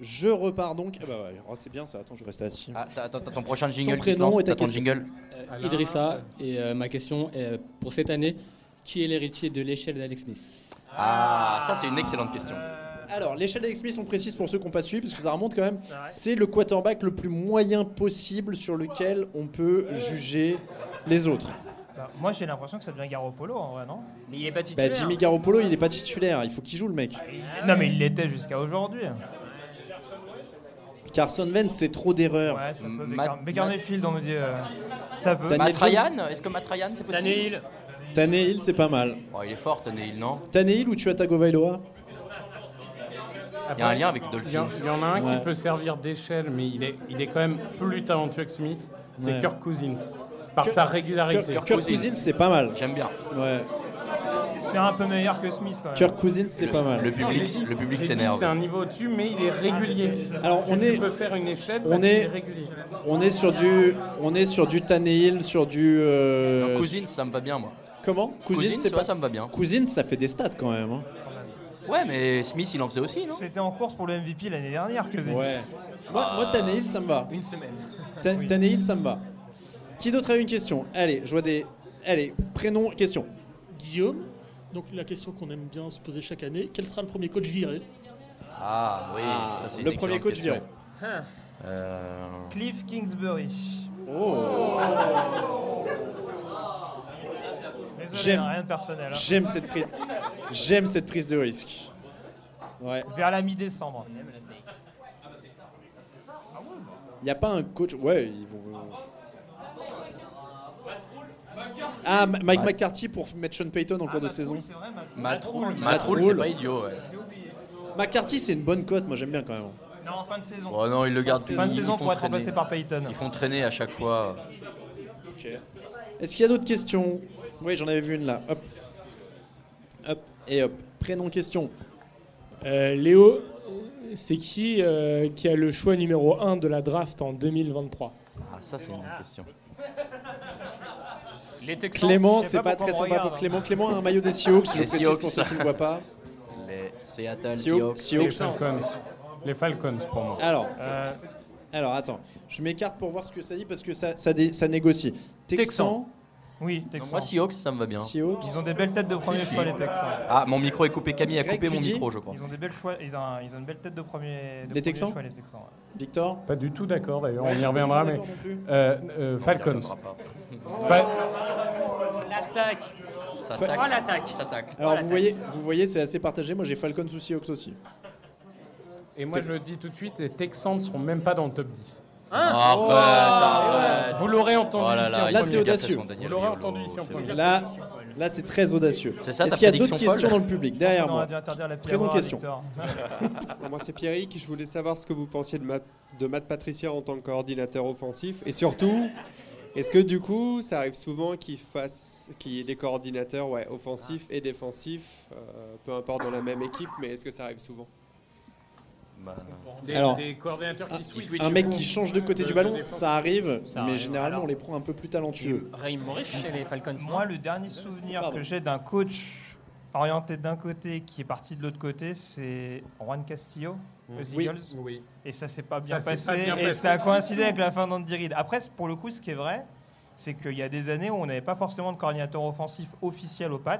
Je repars donc. Ah bah ouais, oh, c'est bien ça. Attends, je reste assis. Ah, t'as, ton prochain jingle Ton qui se prénom lance. et ta ton jingle. Euh, Idrissa, et euh, ma question est euh, pour cette année, qui est l'héritier de l'échelle d'Alex Smith? Ah, ça c'est une excellente question. Alors, l'échelle d'Alex Smith, on précise pour ceux qui n'ont pas suivi, parce que ça remonte quand même. C'est le quarterback le plus moyen possible sur lequel on peut juger les autres. Bah, moi, j'ai l'impression que ça devient Garoppolo en vrai, non? Mais il est pas Bah, titulaire. Jimmy Garoppolo, il n'est pas titulaire. Il faut qu'il joue le mec. Non, mais il l'était jusqu'à aujourd'hui. Carson Wentz, c'est trop d'erreurs. Ouais, ça peut. Matt- Baker, Baker Mayfield, on me dit. euh, ça peut. Daniel Matt Ryan? Est-ce que Matt Ryan c'est possible? Tannehill. Tannehill, c'est pas mal. Oh, il est fort, Tannehill, non? Tannehill ou tu as Tagovailoa? Il y a un lien avec les Il y, en- Dolphins. il y en a un Ouais. qui peut servir d'échelle, mais il est, il est quand même plus talentueux que Smith. C'est Ouais. Kirk Cousins. Par Kirk- sa régularité. Kirk, Kirk Cousins, c'est pas mal. J'aime bien. Ouais. C'est un peu meilleur que Smith quand même. Kirk Cousins, c'est pas mal. Le public, le public s'énerve. C'est un niveau au-dessus, mais il est régulier. Alors, on Tu est- peux faire une échelle on parce est- est régulier. On est sur du, on est sur du Tannehill, sur du. euh, Non, Cousins, ça me va bien, moi. Comment? Cousins, c'est ouais, pas. ça me va bien. Cousins, ça fait des stats quand même. hein. Ouais, mais Smith, il en faisait aussi, non C'était en course pour le MVP l'année dernière que Ouais. Moi, moi, Tannehill, ça me va. Une semaine. Ta- Tannehill, ça me va. Qui d'autre a une question? Allez, je vois des. Allez, prénom, question. Guillaume, donc la question qu'on aime bien se poser chaque année, quel sera le premier coach viré? Ah oui, Ah, ça c'est le une premier excellente coach question. viré. Euh, Cliff Kingsbury. Oh. J'aime. hein, rien de personnel. hein. J'aime cette prise. J'aime cette prise de risque. Ouais. Vers la mi-décembre. Il n'y a pas un coach. Ouais, ils vont. Ah, Ma- Mike Ouais. McCarthy pour mettre Sean Payton en cours de saison. Rule, c'est pas idiot. Ouais. McCarthy, c'est une bonne cote, moi j'aime bien quand même. Non, en fin de saison. Oh non, ils le gardent. Fin de saison pour être remplacé par Payton. Ils font traîner à chaque fois. Est-ce qu'il y a d'autres questions? Oui, j'en avais vu une là. Hop. Hop. Et hop. Prénom question. Euh, Léo, c'est qui euh, qui a le choix numéro 1 de la draft en 2023 Ah, ça c'est une bonne question. Les Texans. Clément, c'est pas, très sympa pour hein. Clément. Clément a un maillot des Seahawks, je Les précise Seahawks. pour ceux qui ne le voient pas. Les Seattle Seahawks. Seahawks. Les. Falcons. Les Falcons pour moi. Alors, Euh, alors attends, je m'écarte pour voir ce que ça dit parce que ça, ça, dé- ça négocie. Texan. Oui, Texans. Moi Seahawks, ça me va bien. Seahawks. Ils ont des belles têtes de premier choix, les Texans. Ah, mon micro est coupé. Camille a Greg, coupé tu mon dis micro, je crois. Ils ont des belles choix. Ils ont, un- ils ont une belle tête de premier. de Les premier Texans choix, les Texans. ouais. Victor Pas du tout d'accord d'ailleurs, Ouais, on y reviendra. Mais. Euh, euh, Falcons. Fa- L'attaque. Ça Fa- tacle. Oh l'attaque. Ça tacle. Alors Oh, vous voyez, vous voyez, c'est assez partagé. Moi j'ai Falcons ou Seahawks aussi. Et moi je le dis tout de suite, les Texans ne seront même pas dans le top 10. Arrête, arrête. Vous l'aurez entendu Oh là ici là, en il Là, faut c'est audacieux. médiation, Daniel Vous l'aurez Riolo, entendu ici en c'est premier. bon. Là, là c'est très audacieux. C'est ça, ta Est-ce qu'il y a d'autres questions dans le public derrière moi Prénom question. Moi, c'est Pierrick. Je voulais savoir ce que vous pensiez de Matt, de Matt Patricia en tant que coordinateur offensif. Et surtout, est-ce que du coup, ça arrive souvent qu'il fasse, qu'il y ait des coordinateurs ouais, offensifs et défensifs, euh, peu importe dans la même équipe, mais est-ce que ça arrive souvent? Bah, Des, Alors, des coordinateurs qui switchent. Un mec qui change de côté du ballon, ça arrive, Ça mais arrive. généralement Alors- on les prend un peu plus talentueux. Morris chez les Falcons. Moi, le dernier souvenir Pardon. que j'ai d'un coach orienté d'un côté qui est parti de l'autre côté, c'est Juan Castillo aux Oui. Eagles. Oui. Et ça s'est pas bien Ça passé. pas bien et passé. ça a coïncidé avec la fin d'Andy Reid. Après, pour le coup, ce qui est vrai, c'est qu'il y a des années où on n'avait pas forcément de coordinateur offensif officiel aux Pats.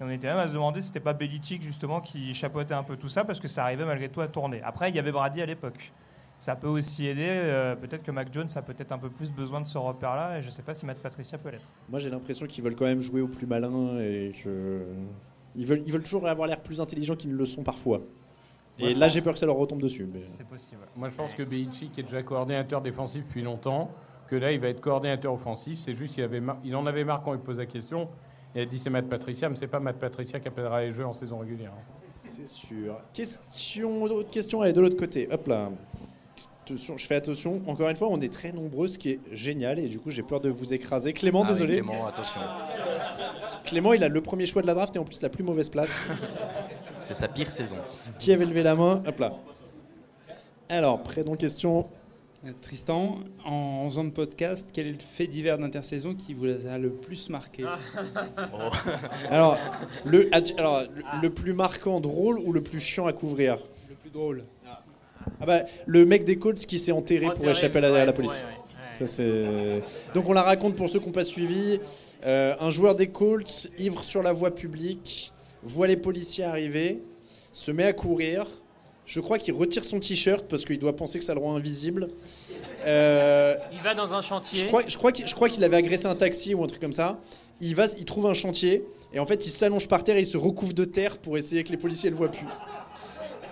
Et on était même à se demander si c'était pas Belichick justement qui chapeautait un peu tout ça parce que ça arrivait malgré tout à tourner. Après, il y avait Brady à l'époque. Ça peut aussi aider. euh, peut-être que Mac Jones a peut-être un peu plus besoin de ce repère-là. Et je sais pas si Matt Patricia peut l'être. Moi j'ai l'impression qu'ils veulent quand même jouer au plus malin et que ils veulent, ils veulent toujours avoir l'air plus intelligents qu'ils ne le sont parfois. Moi, Et là j'ai peur que ça leur retombe dessus. mais- C'est possible. Moi je pense que Belichick est déjà coordinateur défensif depuis longtemps, que là il va être coordinateur offensif. C'est juste qu'il avait mar- il en avait marre quand il pose la question. Il a dit c'est Matt Patricia, mais c'est pas Matt Patricia qui appellera les jeux en saison régulière. C'est sûr. Question, autre question, allez de l'autre côté. Hop là. Attention, je fais attention. Encore une fois, on est très nombreux, ce qui est génial, et du coup j'ai peur de vous écraser. Clément, Ah oui, désolé. Clément, attention. Clément, il a le premier choix de la draft et en plus la plus mauvaise place. C'est sa pire saison. Qui avait levé la main? Hop là. Alors, prénom question. Euh, Tristan, en faisant de podcast, quel est le fait divers d'intersaison qui vous a le plus marqué Oh. Alors, le, alors, le, le plus marquant drôle ou le plus chiant à couvrir Le plus drôle. Ah bah, le mec des Colts qui s'est enterré pour échapper à la, à la ouais, police. ouais, ouais. Ça, c'est... Donc on la raconte pour ceux qui n'ont pas suivi. Euh, un joueur des Colts, ivre sur la voie publique, voit les policiers arriver, se met à courir. Je crois qu'il retire son t-shirt parce qu'il doit penser que ça le rend invisible. Euh, Il va dans un chantier. je crois, je crois qu'il je crois qu'il avait agressé un taxi ou un truc comme ça. Il, va, il trouve un chantier et en fait il s'allonge par terre et il se recouvre de terre pour essayer que les policiers ne le voient plus.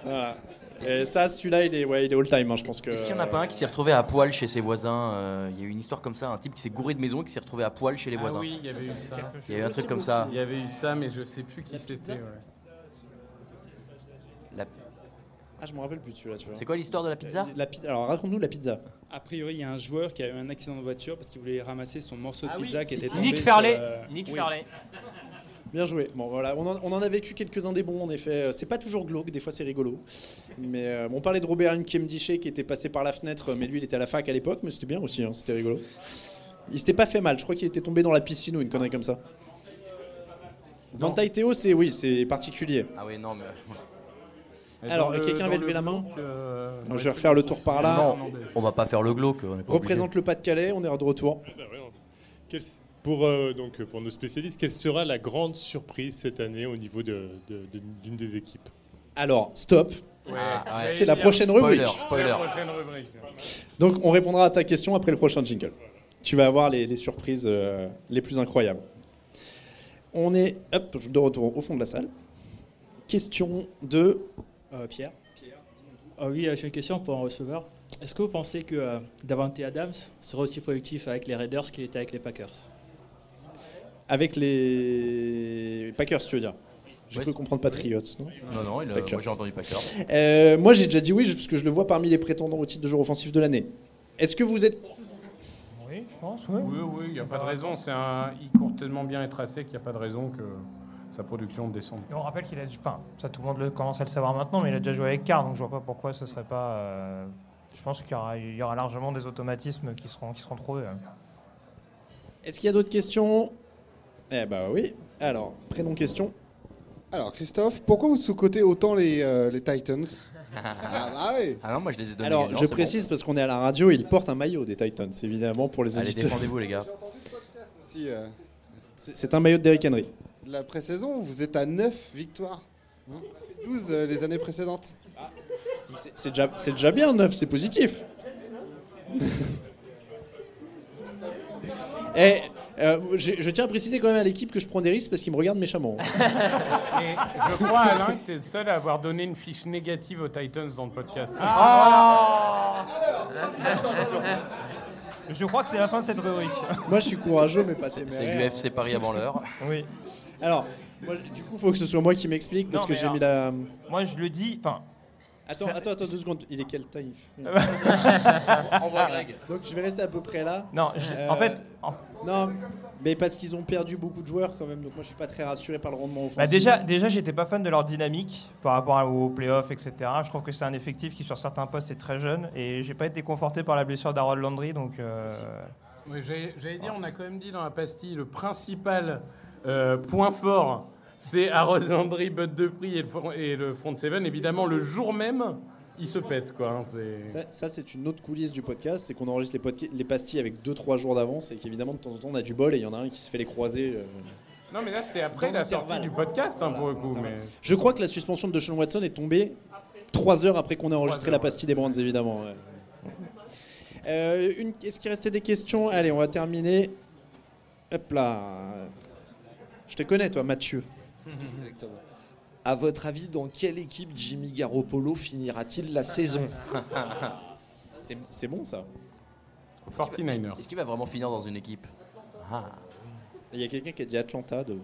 Voilà. Et ça, celui-là, il est, ouais, il est all time, hein, je pense que. Est-ce qu'il n'y en a pas un qui s'est retrouvé à poil chez ses voisins euh, Il y a eu une histoire comme ça, un type qui s'est gouré de maison et qui s'est retrouvé à poil chez les voisins. Ah oui, il y avait eu ça. Il y a eu un truc comme ça. Il y avait eu ça, mais je sais plus qui c'était. ouais. La- Ah, je me rappelle plus de celui-là, tu vois. C'est quoi l'histoire de la pizza La pi- Alors, raconte-nous la pizza. A priori, il y a un joueur qui a eu un accident de voiture parce qu'il voulait ramasser son morceau de Ah oui, pizza qui si, était si. tombé Nick sur, Farley. euh, Nick oui. Farley. Bien joué. Bon, voilà, on en, on en a vécu quelques-uns des bons, en effet. Euh, C'est pas toujours glauque, des fois c'est rigolo. Mais euh, bon, on parlait de Robert Nkemdiche qui était passé par la fenêtre, mais lui il était à la fac à l'époque, mais c'était bien aussi, hein, c'était rigolo. Il s'était pas fait mal, je crois qu'il était tombé dans la piscine ou une connerie comme ça. Dans Théo, c'est oui, c'est particulier. Ah oui, non, mais. Alors, quelqu'un avait le levé la main euh, Je vais refaire le tour par là. Non, on va pas faire le glauque. on est pas Représente le Pas-de-Calais, on est de retour. bah ouais, on- Quelle- pour, euh, donc, pour nos spécialistes, quelle sera la grande surprise cette année au niveau de- de- de- d'une des équipes? Alors, stop. Ouais. C'est la Spoiler, prochaine spoiler, rubrique. spoiler. C'est la prochaine rubrique. Donc, on répondra à ta question après le prochain jingle. Tu vas avoir les, les surprises euh, les plus incroyables. On est hop, de retour au fond de la salle. Question de Euh, Pierre. Ah oui, euh, j'ai une question pour un receveur. Est-ce que vous pensez que euh, Davante Adams sera aussi productif avec les Raiders qu'il était avec les Packers? Avec les Packers, tu veux dire? Je Ouais, peux c'est- comprendre Patriots, non? Non, non, il a- Packers. moi j'ai entendu Packers. Euh, moi, j'ai déjà dit oui, parce que je le vois parmi les prétendants au titre de joueur offensif de l'année. Est-ce que vous êtes Oui, je pense, oui. Oui, oui, il n'y a pas de raison. C'est un... Il court tellement bien et tracé qu'il n'y a pas de raison que sa production descende. Et on rappelle qu'il a, enfin, ça tout le monde le- commence à le savoir maintenant, mais il a déjà joué avec Carr, donc je vois pas pourquoi ce serait pas. euh, je pense qu'il y aura, il y aura largement des automatismes qui seront, qui seront trouvés. hein. Est-ce qu'il y a d'autres questions? Eh bah oui. Alors, prénom question. Alors, Christophe, pourquoi vous sous-cotez autant les, euh, les Titans? Ah, bah oui. Ah non, moi je les ai donnés. Alors, je précise parce qu'on est à la radio, il porte un maillot des Titans, évidemment, pour les Allez, auditeurs. défendez-vous, les gars. Euh, C'est c'est un maillot de Derrick Henry. La pré-saison, vous êtes à 9 victoires. Hein 12 euh, les années précédentes. C'est- C'est déjà, c'est déjà bien, 9, c'est positif. Et euh, je, je tiens à préciser quand même à l'équipe que je prends des risques parce qu'ils me regardent méchamment. Et je crois, Alain, que tu es le seul à avoir donné une fiche négative aux Titans dans le podcast. Ah, Je crois que c'est la fin de cette rubrique. Moi, je suis courageux, mais pas C'est téméraire. l'UFC Paris avant l'heure. Oui. Alors, moi, du coup, il faut que ce soit moi qui m'explique parce Non, que j'ai mis la. Moi, je le dis. Enfin. Attends, ça- attends, attends deux secondes. Il est quelle taille Envoie Greg. Donc je vais rester à peu près là. Non, je- Euh, en fait. en- Non, mais parce qu'ils ont perdu beaucoup de joueurs quand même. Donc moi, je suis pas très rassuré par le rendement offensif. Bah déjà, déjà j'étais pas fan de leur dynamique par rapport aux playoffs, etc. Je trouve que c'est un effectif qui, sur certains postes, est très jeune. Et j'ai pas été conforté par la blessure d'Harold Landry. Donc. euh, Oui, J'allais j'allais dire, on a quand même dit dans la pastille, le principal euh, point fort, c'est Harold Landry, Bud Dupree et le, front- et le front seven. Évidemment, le jour même, il se pète. Quoi, hein, c'est- Ça, ça, c'est une autre coulisse du podcast, c'est qu'on enregistre les, pastilles avec 2-3 jours d'avance et qu'évidemment de temps en temps on a du bol et il y en a un qui se fait les croiser. euh. Non, mais là, c'était après Dans la sortie du podcast, hein, pour le coup. Mais... Je crois que la suspension de Deshaun Watson est tombée 3 heures après qu'on ait enregistré la pastille des Brands évidemment. ouais. Euh, une- Est-ce qu'il restait des questions? Allez, on va terminer. Hop là. Je te connais toi Mathieu. Exactement. À votre avis, dans quelle équipe Jimmy Garoppolo finira-t-il la saison C'est- bon ça. 49ers. Est-ce qu'il va vraiment finir dans une équipe Ah. Il y a quelqu'un qui a dit Atlanta. De...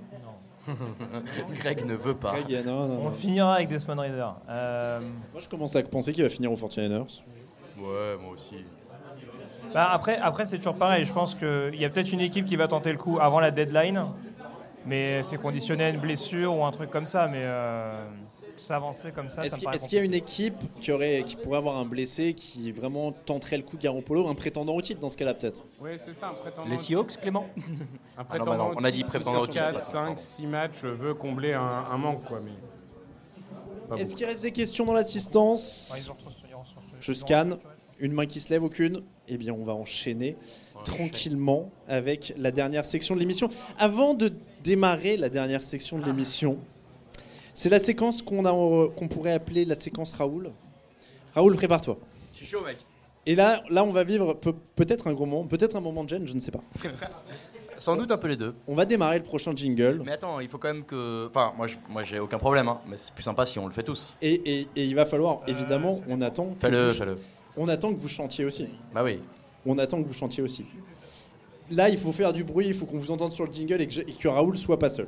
Greg ne veut pas. Greg, non, non, On finira avec Desmond Reader. Euh, Moi je commence à penser qu'il va finir aux 49ers. Ouais, moi aussi. Bah, après, après c'est toujours pareil. Je pense qu'il y a peut-être une équipe qui va tenter le coup avant la deadline, mais c'est conditionné à une blessure ou un truc comme ça. Mais euh, s'avancer comme ça, Est-ce ça me qu'il paraît est-ce qu'il y a une équipe qui, aurait, qui pourrait avoir un blessé qui vraiment tenterait le coup de Garoppolo, un prétendant au titre dans ce cas-là peut-être? Oui, c'est ça, un prétendant. Les au Seahawks, titre. Clément? Un Ah non, prétendant bah non, on a dit prétendant au titre. 4, 5, 6 matchs veut combler un, un manque, quoi. Mais... Pas Est-ce beaucoup. qu'il reste des questions dans l'assistance? Je scanne. Une main qui se lève, aucune Eh bien, on va enchaîner tranquillement avec la dernière section de l'émission. Avant de démarrer la dernière section de l'émission, c'est la séquence qu'on euh, qu'on pourrait appeler la séquence Raoul. Raoul, prépare-toi. Je suis chaud, mec. Et là, là, on va vivre peu- peut-être un gros moment, peut-être un moment de gêne, je ne sais pas. Sans doute un peu les deux. On va démarrer le prochain jingle. Mais attends, il faut quand même que. Enfin, moi, je- moi j'ai aucun problème, hein, mais c'est plus sympa si on le fait tous. Et, et- et il va falloir, évidemment, on attend. Fais-le, fais-le. On attend que vous chantiez aussi. Bah oui. On attend que vous chantiez aussi. Là, il faut faire du bruit, il faut qu'on vous entende sur le jingle et que, je- et que Raoul soit pas seul.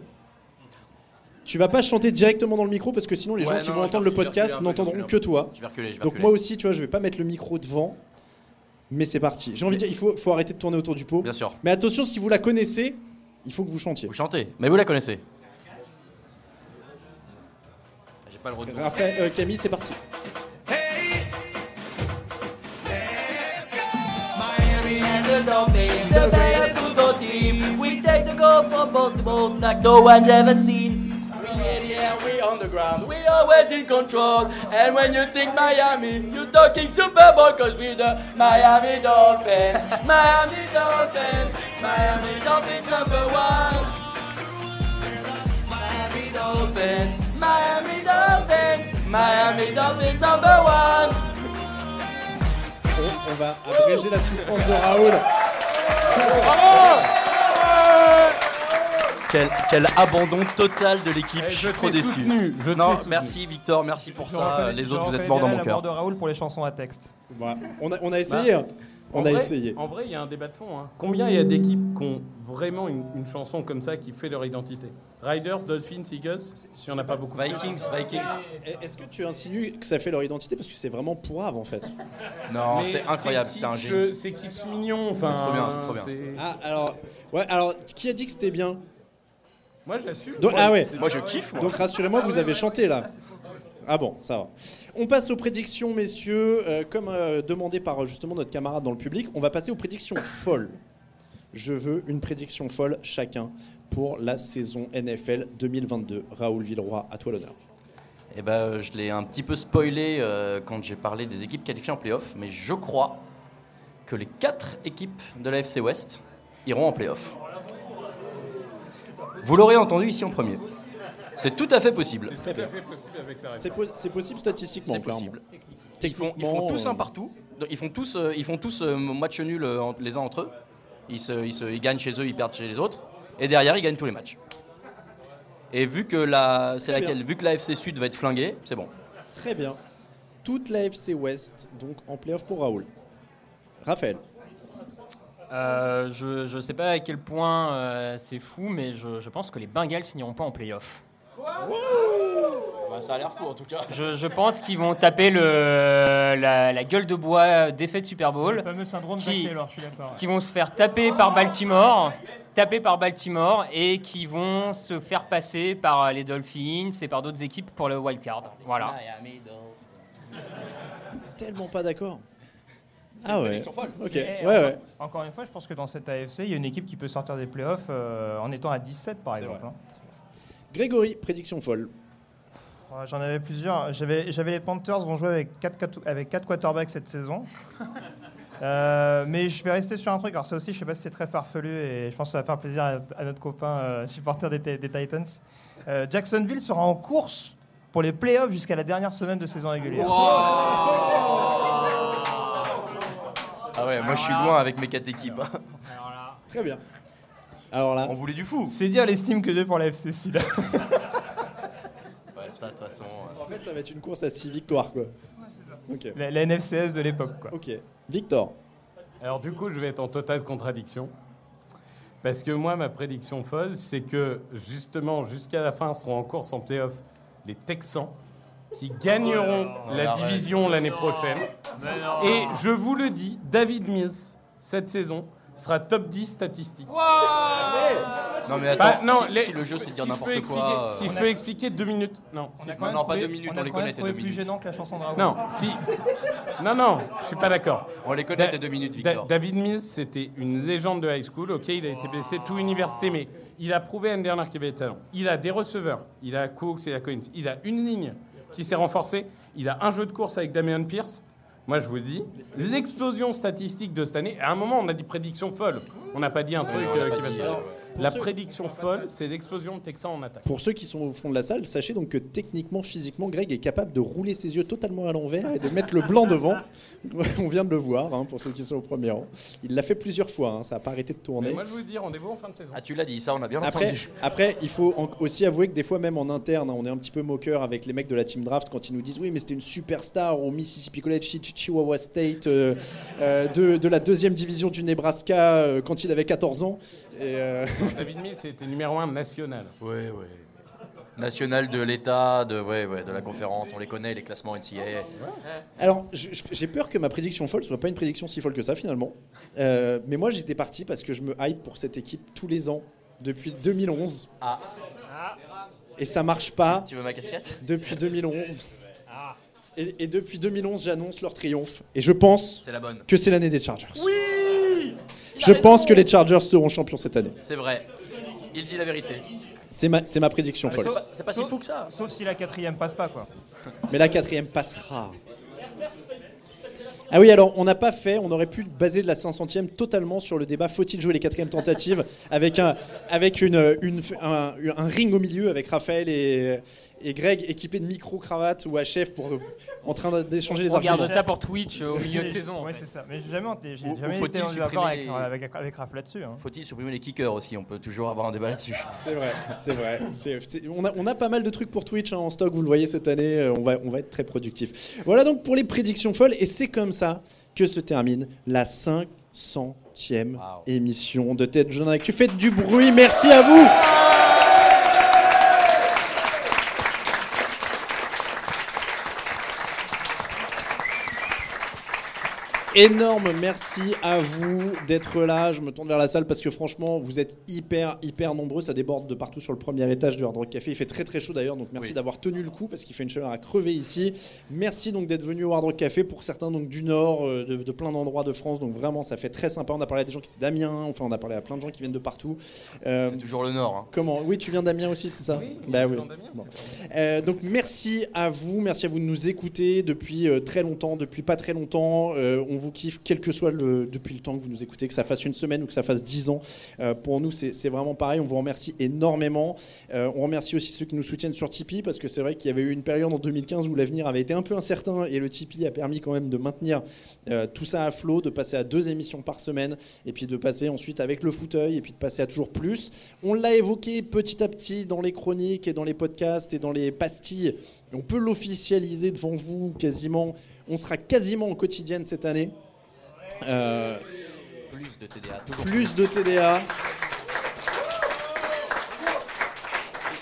Tu vas pas chanter directement dans le micro parce que sinon les Ouais, gens qui vont entendre le podcast n'entendront que toi. Je vais reculer, je vais Donc reculer. moi aussi, tu vois, je vais pas mettre le micro devant. Mais c'est parti. J'ai envie de dire, il faut, faut arrêter de tourner autour du pot. Bien sûr. Mais attention, si vous la connaissez, il faut que vous chantiez. Vous chantez, mais vous la connaissez. J'ai pas le retour. Raphaël, euh, Camille, c'est parti. Miami and the team. We take the goal for both the boat like no one's ever seen. We we on the ground. We always in control. And when you think Miami, you're talking Super Bowl cause we're the Miami Dolphins. Miami Dolphins. Miami Dolphins number one. Miami Dolphins. Miami Dolphins. Miami Dolphins number one. On, on va abréger la souffrance de Raoul. Quel, quel abandon total de l'équipe, Eh, je suis trop déçu. soutenu, je non, merci Victor, merci pour Je ça. Les autres, vous êtes morts dans mon cœur. de Raoul pour les chansons à texte. Voilà. On, a, on a essayé. hein. On En a vrai- essayé. En vrai, il y a un débat de fond. hein. Combien il y a d'équipes qui ont vraiment une, une chanson comme ça qui fait leur identité? Riders, Dolphins, Eagles Il n'y en a pas beaucoup. Vikings, Vikings. Est-ce que tu insinues que ça fait leur identité parce que c'est vraiment pourrave en fait? Non, c'est incroyable, c'est un génie. C'est kitsch mignon. Enfin, C'est trop bien, c'est trop bien. Ah alors ouais alors qui a dit que c'était bien? Moi, j'assume. Ah ouais. Moi, je kiffe, moi. Donc rassurez-moi, vous avez chanté là. Ah bon, ça va. On passe aux prédictions, messieurs. Euh, comme euh, demandé par euh, justement notre camarade dans le public, on va passer aux prédictions folles. Je veux une prédiction folle chacun pour la saison NFL 2022. Raoul Villeroy, à toi l'honneur. Eh ben, je l'ai un petit peu spoilé quand j'ai parlé des équipes qualifiées en playoff, mais je crois que les quatre équipes de la FC West iront en playoff. Vous l'aurez entendu ici en premier. C'est tout à fait possible. C'est po- c'est possible statistiquement, C'est clairement. possible. Ils font, ils font tous un partout. Ils font tous, euh, ils font tous euh, match nul euh, les uns entre eux. Ils, se, ils, se- ils gagnent chez eux, ils perdent chez les autres. Et derrière, ils gagnent tous les matchs. Et vu que la, c'est laquelle, vu que la FC Sud va être flinguée, c'est bon. Très bien. Toute la FC West, donc en playoff pour Raoul. Raphaël. Euh, je ne sais pas à quel point euh, c'est fou, mais je, je pense que les Bengals n'iront pas en playoff. Bah, ça a l'air fou en tout cas. Je, je pense qu'ils vont taper le, la, la gueule de bois d'effet de Super Bowl. Le fameux syndrome Zach qui, Taylor, je suis d'accord. qui vont se faire taper par Baltimore, taper par Baltimore et qui vont se faire passer par les Dolphins et par d'autres équipes pour le wild card. Voilà. Tellement pas d'accord. Ah ouais. Ok. Ouais, encore, ouais. Encore une fois, je pense que dans cette AFC, il y a une équipe qui peut sortir des playoffs euh, en étant à 17 par exemple. hein. Grégory, prédiction folle. J'en avais plusieurs. J'avais j'avais les Panthers vont jouer avec 4, avec quatre quarterbacks cette saison. Euh, mais je vais rester sur un truc. Alors ça aussi, je sais pas si c'est très farfelu et je pense que ça va faire plaisir à, à notre copain euh, supporter des, des Titans. Euh, Jacksonville sera en course pour les playoffs jusqu'à la dernière semaine de saison régulière. Ah ouais, moi je suis loin avec mes quatre équipes. hein. Très bien. Alors là. On voulait du fou. C'est dire l'estime que j'ai pour la FC Sud. Ouais, ça de toute façon. euh, En fait, ça va être une course à 6 victoires, quoi. La, la NFCS de l'époque, quoi. Ok. Victor. Alors du coup, je vais être en totale contradiction. Parce que moi, ma prédiction folle, c'est que justement, jusqu'à la fin, seront en course en playoff les Texans qui gagneront Oh, la division l'année prochaine. Et je vous le dis, David Mills, cette saison, sera top 10 statistique. Non mais attends, Bah, non, si, les- si le jeu c'est de dire si n'importe peux expliquer- quoi. Si euh, je peux expliquer deux minutes. Non, si On a je non, pas deux minutes, on a les connaît, deux plus gênant que la chanson de Raoul. Non, si. Non, non, je suis pas d'accord. On les connaît, tes deux minutes, Da- Victor. David Mills, c'était une légende de high school. Ok, il a été blessé, tout université, mais il a prouvé l'année dernière qu'il avait des talents. Il a des receveurs. Il a Cooks et la Collins. Il a une ligne qui s'est renforcée. Il a un jeu de course avec Damian Pierce. Moi, je vous dis, l'explosion statistique de cette année. À un moment, on a dit prédiction folle. On n'a pas dit un truc euh, qui va se passer. La ceux- prédiction folle, c'est l'explosion de Texans en attaque. Pour ceux qui sont au fond de la salle, sachez donc que techniquement, physiquement, Greg est capable de rouler ses yeux totalement à l'envers et de mettre le blanc devant. On vient de le voir, hein, pour ceux qui sont au premier rang. Il l'a fait plusieurs fois, hein, ça n'a pas arrêté de tourner. Mais moi, je vous dis, rendez-vous en fin de saison. Ah, tu l'as dit, ça, on a bien Après, entendu. après, il faut en- aussi avouer que des fois, même en interne, hein, on est un petit peu moqueur avec les mecs de la team draft quand ils nous disent oui, mais c'était une superstar au Mississippi College, Chi- Chi- Chihuahua State, euh, euh, de, de la deuxième division du Nebraska euh, quand il avait 14 ans. Et, euh, David Mills, c'était numéro un national. Ouais, ouais. National de l'État, de, ouais, ouais, de la conférence, on les connaît, les classements NCAA. Alors, j'ai peur que ma prédiction folle soit pas une prédiction si folle que ça finalement. Euh, mais moi, j'étais parti parce que je me hype pour cette équipe tous les ans depuis 2011. Ah. Et ça marche pas Tu veux ma casquette? depuis 2011. Et, et depuis 2011, j'annonce leur triomphe. Et je pense C'est la bonne. que c'est l'année des Chargers. Oui Je pense que les Chargers seront champions cette année. C'est vrai. Il dit la vérité. C'est ma, c'est ma prédiction folle. C'est pas si fou que ça. Sauf si la quatrième passe pas, quoi. Mais la quatrième passera. Ah oui, alors on n'a pas fait, on aurait pu baser de la 500e totalement sur le débat faut-il jouer les quatrièmes tentatives avec un, avec une, une- un, un ring au milieu avec Raphaël et, et Greg équipés de micro-cravates ou HF pour, euh, en train d'échanger les On regarde arguments. ça pour Twitch euh, au milieu de saison. fait. c'est ça. Mais j'ai jamais, j'ai jamais faut-il été en d'accord avec, avec, avec Raph là-dessus. hein. Faut-il supprimer les kickers aussi? On peut toujours avoir un débat là-dessus. C'est vrai, c'est vrai. C'est- c'est- on, a, on a pas mal de trucs pour Twitch hein, en stock, vous le voyez cette année, euh, on va, on va être très productif. Voilà donc pour les prédictions folles, et c'est comme ça que se termine la 500e émission de Tête Jaune Actu. Faites du bruit, merci à vous Énorme merci à vous d'être là. Je me tourne vers la salle parce que franchement, vous êtes hyper, hyper nombreux. Ça déborde de partout sur le premier étage du Hard Rock Café. Il fait très, très chaud d'ailleurs. Donc merci Oui. d'avoir tenu le coup parce qu'il fait une chaleur à crever ici. Merci donc d'être venu au Hard Rock Café pour certains donc du Nord, euh, de, de plein d'endroits de France. Donc vraiment, ça fait très sympa. On a parlé à des gens qui étaient d'Amiens. Enfin, on a parlé à plein de gens qui viennent de partout. Euh, C'est toujours le Nord. hein. Comment? Oui, tu viens d'Amiens aussi, c'est ça? Bah oui. Bon. Euh, donc merci à vous, merci à vous de nous écouter depuis euh, très longtemps, depuis pas très longtemps. Euh, on vous kiffe, quel que soit depuis le temps que vous nous écoutez, que ça fasse une semaine ou que ça fasse dix ans. Euh, pour nous, c'est vraiment pareil. On vous remercie énormément. Euh, on remercie aussi ceux qui nous soutiennent sur Tipeee parce que c'est vrai qu'il y avait eu une période en 2015 où l'avenir avait été un peu incertain et le Tipeee a permis quand même de maintenir euh, tout ça à flot, de passer à deux émissions par semaine et puis de passer ensuite avec le fauteuil et puis de passer à toujours plus. On l'a évoqué petit à petit dans les chroniques et dans les podcasts et dans les pastilles. On peut l'officialiser devant vous quasiment. On sera quasiment en quotidienne cette année. Euh, Plus de TDA. Toujours plus de TDA.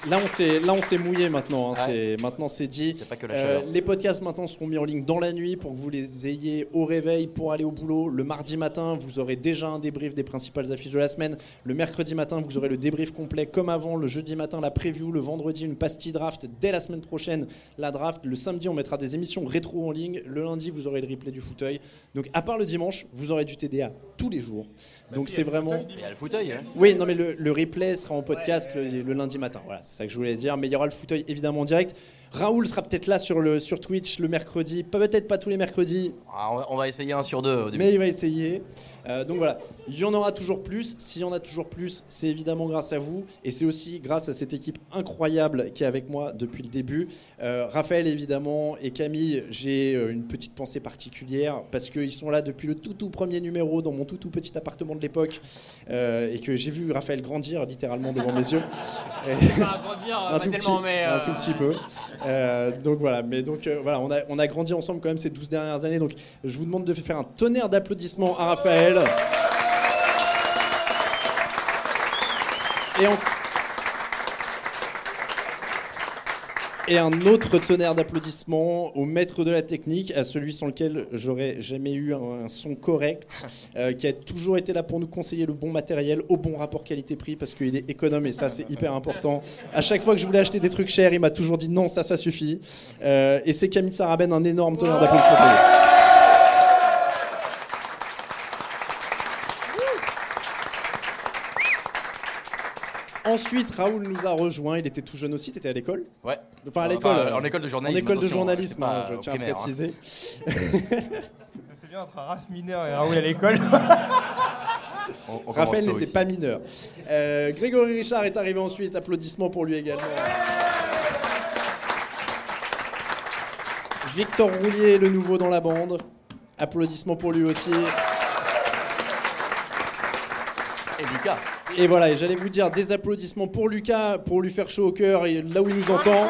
Là, on s'est, là, on s'est mouillé maintenant. hein, c'est, maintenant, c'est dit. pas que la Euh, les podcasts maintenant seront mis en ligne dans la nuit pour que vous les ayez au réveil pour aller au boulot. Le mardi matin, vous aurez déjà un débrief des principales affiches de la semaine. Le mercredi matin, vous aurez le débrief complet comme avant. Le jeudi matin, la preview. Le vendredi, une pastille draft. Dès la semaine prochaine, la draft. Le samedi, on mettra des émissions rétro en ligne. Le lundi, vous aurez le replay du fauteuil. Donc, à part le dimanche, vous aurez du TDA tous les jours. Donc, c'est vraiment. Il y a le fauteuil. hein. Oui, non, mais le, le replay sera en podcast le, le lundi matin. Voilà, c'est ça que je voulais dire. Mais il y aura le fauteuil évidemment en direct. Raoul sera peut-être là sur, le, sur Twitch le mercredi. Peut-être pas tous les mercredis, Ah, on, va, on va essayer un sur deux au début. mais il va essayer. Euh, donc voilà, il y en aura toujours plus. S'il y en a toujours plus, c'est évidemment grâce à vous. Et c'est aussi grâce à cette équipe incroyable qui est avec moi depuis le début. Euh, Raphaël, évidemment, et Camille, j'ai euh, une petite pensée particulière parce qu'ils sont là depuis le tout tout premier numéro dans mon tout tout petit appartement de l'époque. Euh, et que j'ai vu Raphaël grandir littéralement devant mes yeux. Enfin, grandir, pas tout petit, mais, un tout petit peu. Donc voilà, mais donc voilà, on a, on a grandi ensemble quand même ces 12 dernières années. Donc je vous demande de faire un tonnerre d'applaudissements à Raphaël. Et, un autre tonnerre d'applaudissements au maître de la technique, à celui sans lequel j'aurais jamais eu un, un son correct, euh, qui a toujours été là pour nous conseiller le bon matériel au bon rapport qualité-prix parce qu'il est économe et ça c'est hyper important. À chaque fois que je voulais acheter des trucs chers, il m'a toujours dit non, ça, ça suffit. Euh, et c'est Camille Sarabène, un énorme tonnerre d'applaudissements. Ensuite, Raoul nous a rejoint. Il était tout jeune aussi. T'étais à l'école Ouais. Enfin, à Enfin, l'école. en école de journalisme, En école de attention, journalisme, hein, je tiens à primaire, hein. préciser. C'est bien entre Raph mineur et Raoul à l'école. On- on Raphaël n'était pas mineur. Euh, Grégory Richard est arrivé ensuite. Applaudissements pour lui également. Victor Roulier, le nouveau dans la bande. Applaudissements pour lui aussi. Et Lucas. Et voilà, et j'allais vous dire des applaudissements pour Lucas, pour lui faire chaud au cœur, et là où il nous entend.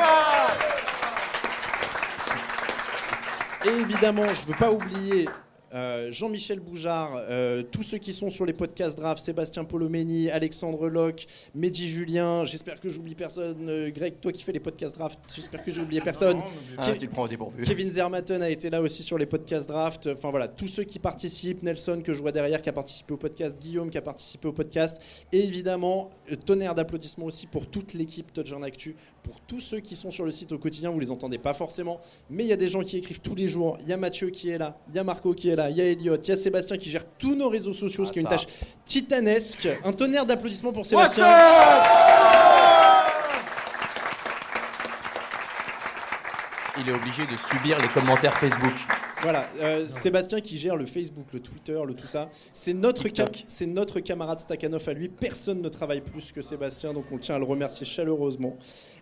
Et évidemment, je ne veux pas oublier euh, Jean-Michel Boujard, euh, tous ceux qui sont sur les podcasts draft, Sébastien Polomeni, Alexandre Locke, Mehdi Julien, j'espère que j'oublie personne, euh, Greg, toi qui fais les podcasts draft, j'espère que j'ai oublié personne. Ah, Kev- tu le prends au dépourvu. Kevin Zermatten a été là aussi sur les podcasts draft. Enfin voilà, tous ceux qui participent, Nelson que je vois derrière qui a participé au podcast, Guillaume qui a participé au podcast, et évidemment tonnerre d'applaudissements aussi pour toute l'équipe Touch en Actu, pour tous ceux qui sont sur le site au quotidien, vous les entendez pas forcément, mais il y a des gens qui écrivent tous les jours. Il y a Mathieu qui est là, il y a Marco qui est là, il y a Elliot, il y a Sébastien qui gère tous nos réseaux sociaux, ce ah, qui est une tâche titanesque. Un tonnerre d'applaudissements pour Sébastien. Il est obligé de subir les commentaires Facebook. Voilà, euh, Sébastien qui gère le Facebook, le Twitter, le tout ça. C'est notre, c'est notre camarade Stakhanov à lui. Personne ne travaille plus que Sébastien, donc on tient à le remercier chaleureusement.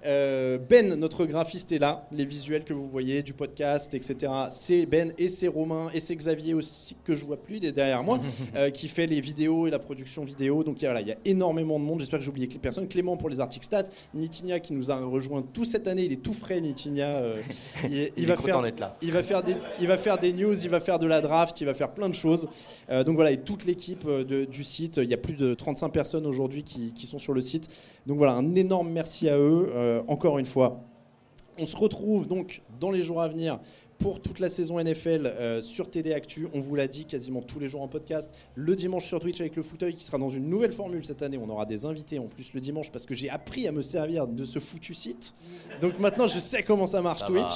Euh, ben, notre graphiste, est là. Les visuels que vous voyez du podcast, etc. C'est Ben et c'est Romain et c'est Xavier aussi, que je vois plus, il est derrière moi, euh, qui fait les vidéos et la production vidéo. Donc voilà, il y a énormément de monde. J'espère que j'ai oublié personne. Clément pour les articles stats. Nitinia qui nous a rejoint tout cette année. Il est tout frais, Nitinia. il, est- il Il va est content faire, d'être là. il va faire des, il va faire des news, il va faire de la draft, il va faire plein de choses. Euh, donc voilà, et toute l'équipe euh, du site, il y a plus de 35 personnes aujourd'hui qui, qui sont sur le site. Donc voilà, un énorme merci à eux, euh, encore une fois. On se retrouve donc dans les jours à venir pour toute la saison NFL euh, sur TD Actu. On vous l'a dit quasiment tous les jours en podcast. Le dimanche sur Twitch avec le fauteuil qui sera dans une nouvelle formule cette année. On aura des invités en plus le dimanche parce que j'ai appris à me servir de ce foutu site. Donc maintenant je sais comment ça marche Ça Twitch.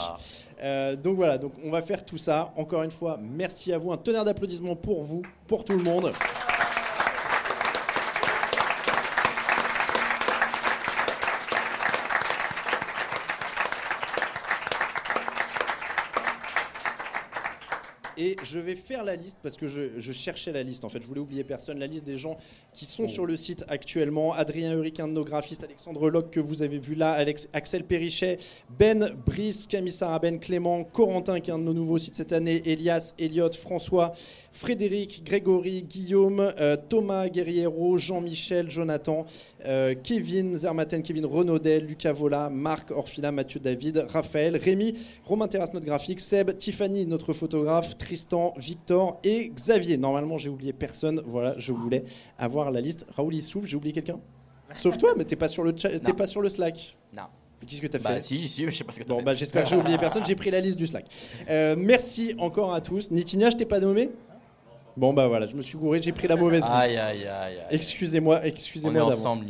Euh, donc voilà, donc on va faire tout ça. Encore une fois, merci à vous. Un tonnerre d'applaudissements pour vous, pour tout le monde. Et je vais faire la liste parce que je, cherchais la liste en fait. Je voulais oublier personne. La liste des gens qui sont sur le site actuellement. Adrien Uric, un de nos graphistes. Alexandre Locke que vous avez vu là. Alex, Axel Perrichet. Ben Brice, Camille Saraben, Clément. Corentin qui est un de nos nouveaux sites cette année. Elias, Elliot, François. Frédéric, Grégory, Guillaume, euh, Thomas Guerriero, Jean-Michel, Jonathan, euh, Kevin Zermaten, Kevin Renaudel, Lucas Vola, Marc Orfila, Mathieu David, Raphaël, Rémi, Romain Terrasse, notre graphique, Seb, Tiffany, notre photographe, Tristan, Victor et Xavier. Normalement, j'ai oublié personne. Voilà, je voulais avoir la liste. Raoul, il souffle, j'ai oublié quelqu'un Sauf toi, mais t'es pas sur le chat- t'es pas sur le Slack. Non. Qu'est-ce que t'as Bah fait si, j'y suis, mais je sais pas ce que t'as Bon, fait. bah, j'espère que j'ai oublié personne. J'ai pris la liste du Slack. Euh, merci encore à tous. Nitinia, je t'ai pas nommé? Bon, bah voilà, je me suis gouré, j'ai pris la mauvaise liste. Aïe, aïe, aïe. Excusez-moi, excusez-moi On est d'avance.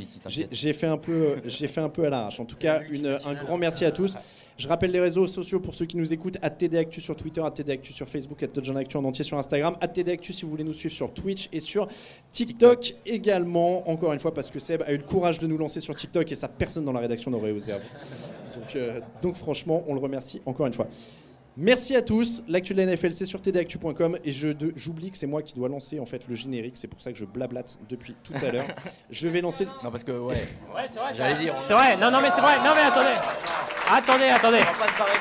J'ai fait un peu, j'ai fait un peu à l'arrache. En tout cas, une- un grand merci à tous. Je rappelle les réseaux sociaux pour ceux qui nous écoutent à TD Actu sur Twitter, à TD Actu sur Facebook, à Actu en entier sur Instagram, à TD Actu si vous voulez nous suivre sur Twitch et sur TikTok également. Encore une fois, parce que Seb a eu le courage de nous lancer sur TikTok et ça, personne dans la rédaction n'aurait osé euh, donc franchement, on le remercie encore une fois. Merci à tous. L'actu de la NFL, c'est sur tdactu.com et j'oublie que c'est moi qui dois lancer en fait le générique. C'est pour ça que je blablate depuis tout à l'heure. je vais lancer. Non, parce que ouais. Ouais, c'est vrai. J'allais dire. C'est vrai. Non, non, mais c'est vrai. Non, mais attendez. Attendez, attendez.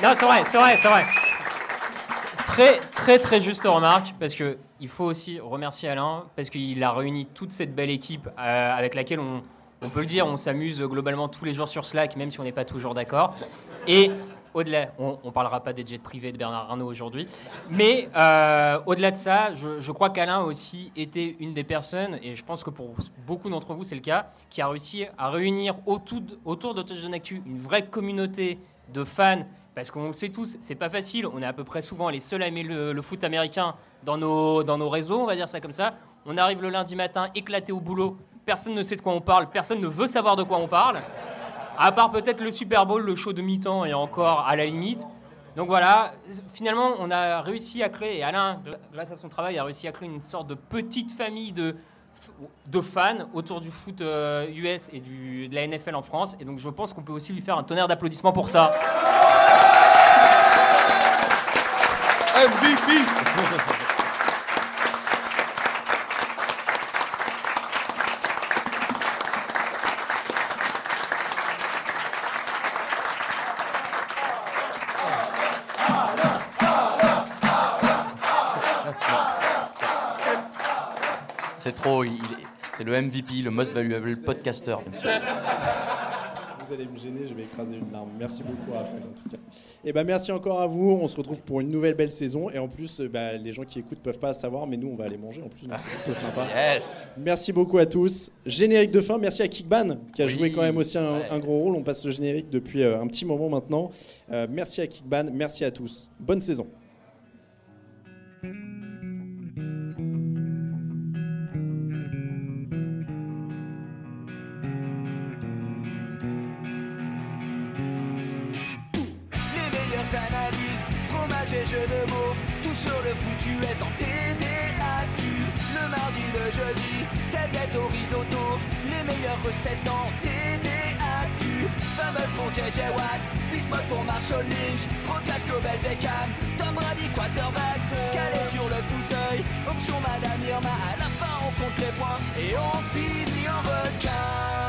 Non, c'est vrai, c'est vrai, c'est vrai. Très, très, très juste remarque, parce que il faut aussi remercier Alain, parce qu'il a réuni toute cette belle équipe euh, avec laquelle on, on peut le dire, on s'amuse globalement tous les jours sur Slack, même si on n'est pas toujours d'accord. Et au-delà, on ne parlera pas des jets privés de Bernard Arnault aujourd'hui, mais euh, au-delà de ça, je, crois qu'Alain a aussi été une des personnes, et je pense que pour beaucoup d'entre vous c'est le cas, qui a réussi à réunir autour, autour de Touchdown Actu une vraie communauté de fans, parce qu'on le sait tous, c'est pas facile, on est à peu près souvent les seuls à aimer le, le foot américain dans nos, dans nos réseaux, on va dire ça comme ça. On arrive le lundi matin éclaté au boulot, personne ne sait de quoi on parle, personne ne veut savoir de quoi on parle. À part peut-être le Super Bowl, le show de mi-temps et encore à la limite. Donc voilà, finalement, on a réussi à créer, et Alain, grâce à son travail, a réussi à créer une sorte de petite famille de, de fans autour du foot euh, US et du, de la NFL en France. Et donc je pense qu'on peut aussi lui faire un tonnerre d'applaudissements pour ça. C'est le MVP, le most valuable podcaster, bien sûr. Vous allez me gêner, je vais écraser une larme. Merci beaucoup, Raphaël, en tout cas. Et ben merci encore à vous. On se retrouve pour une nouvelle belle saison. Et en plus, bah, les gens qui écoutent peuvent pas savoir, mais nous, on va aller manger. En plus, c'est plutôt sympa. Yes. Merci beaucoup à tous. Générique de fin. Merci à Kickban qui a Oui, joué quand même aussi un, ouais. un gros rôle. On passe le générique depuis euh, un petit moment maintenant. Euh, merci à Kickban. Merci à tous. Bonne saison. Fromage et jeux de mots, tout sur le foutu est en TDAQ. Le mardi, le jeudi, tailgate au risotto, les meilleures recettes en TDAQ. 20 meufs pour JJ Watt, Bismuth pour Marshall Lynch, Proclash Global Beckham, Tom Brady quarterback, calé sur le fauteuil, option Madame Irma, à la fin on compte les points et on finit en requin.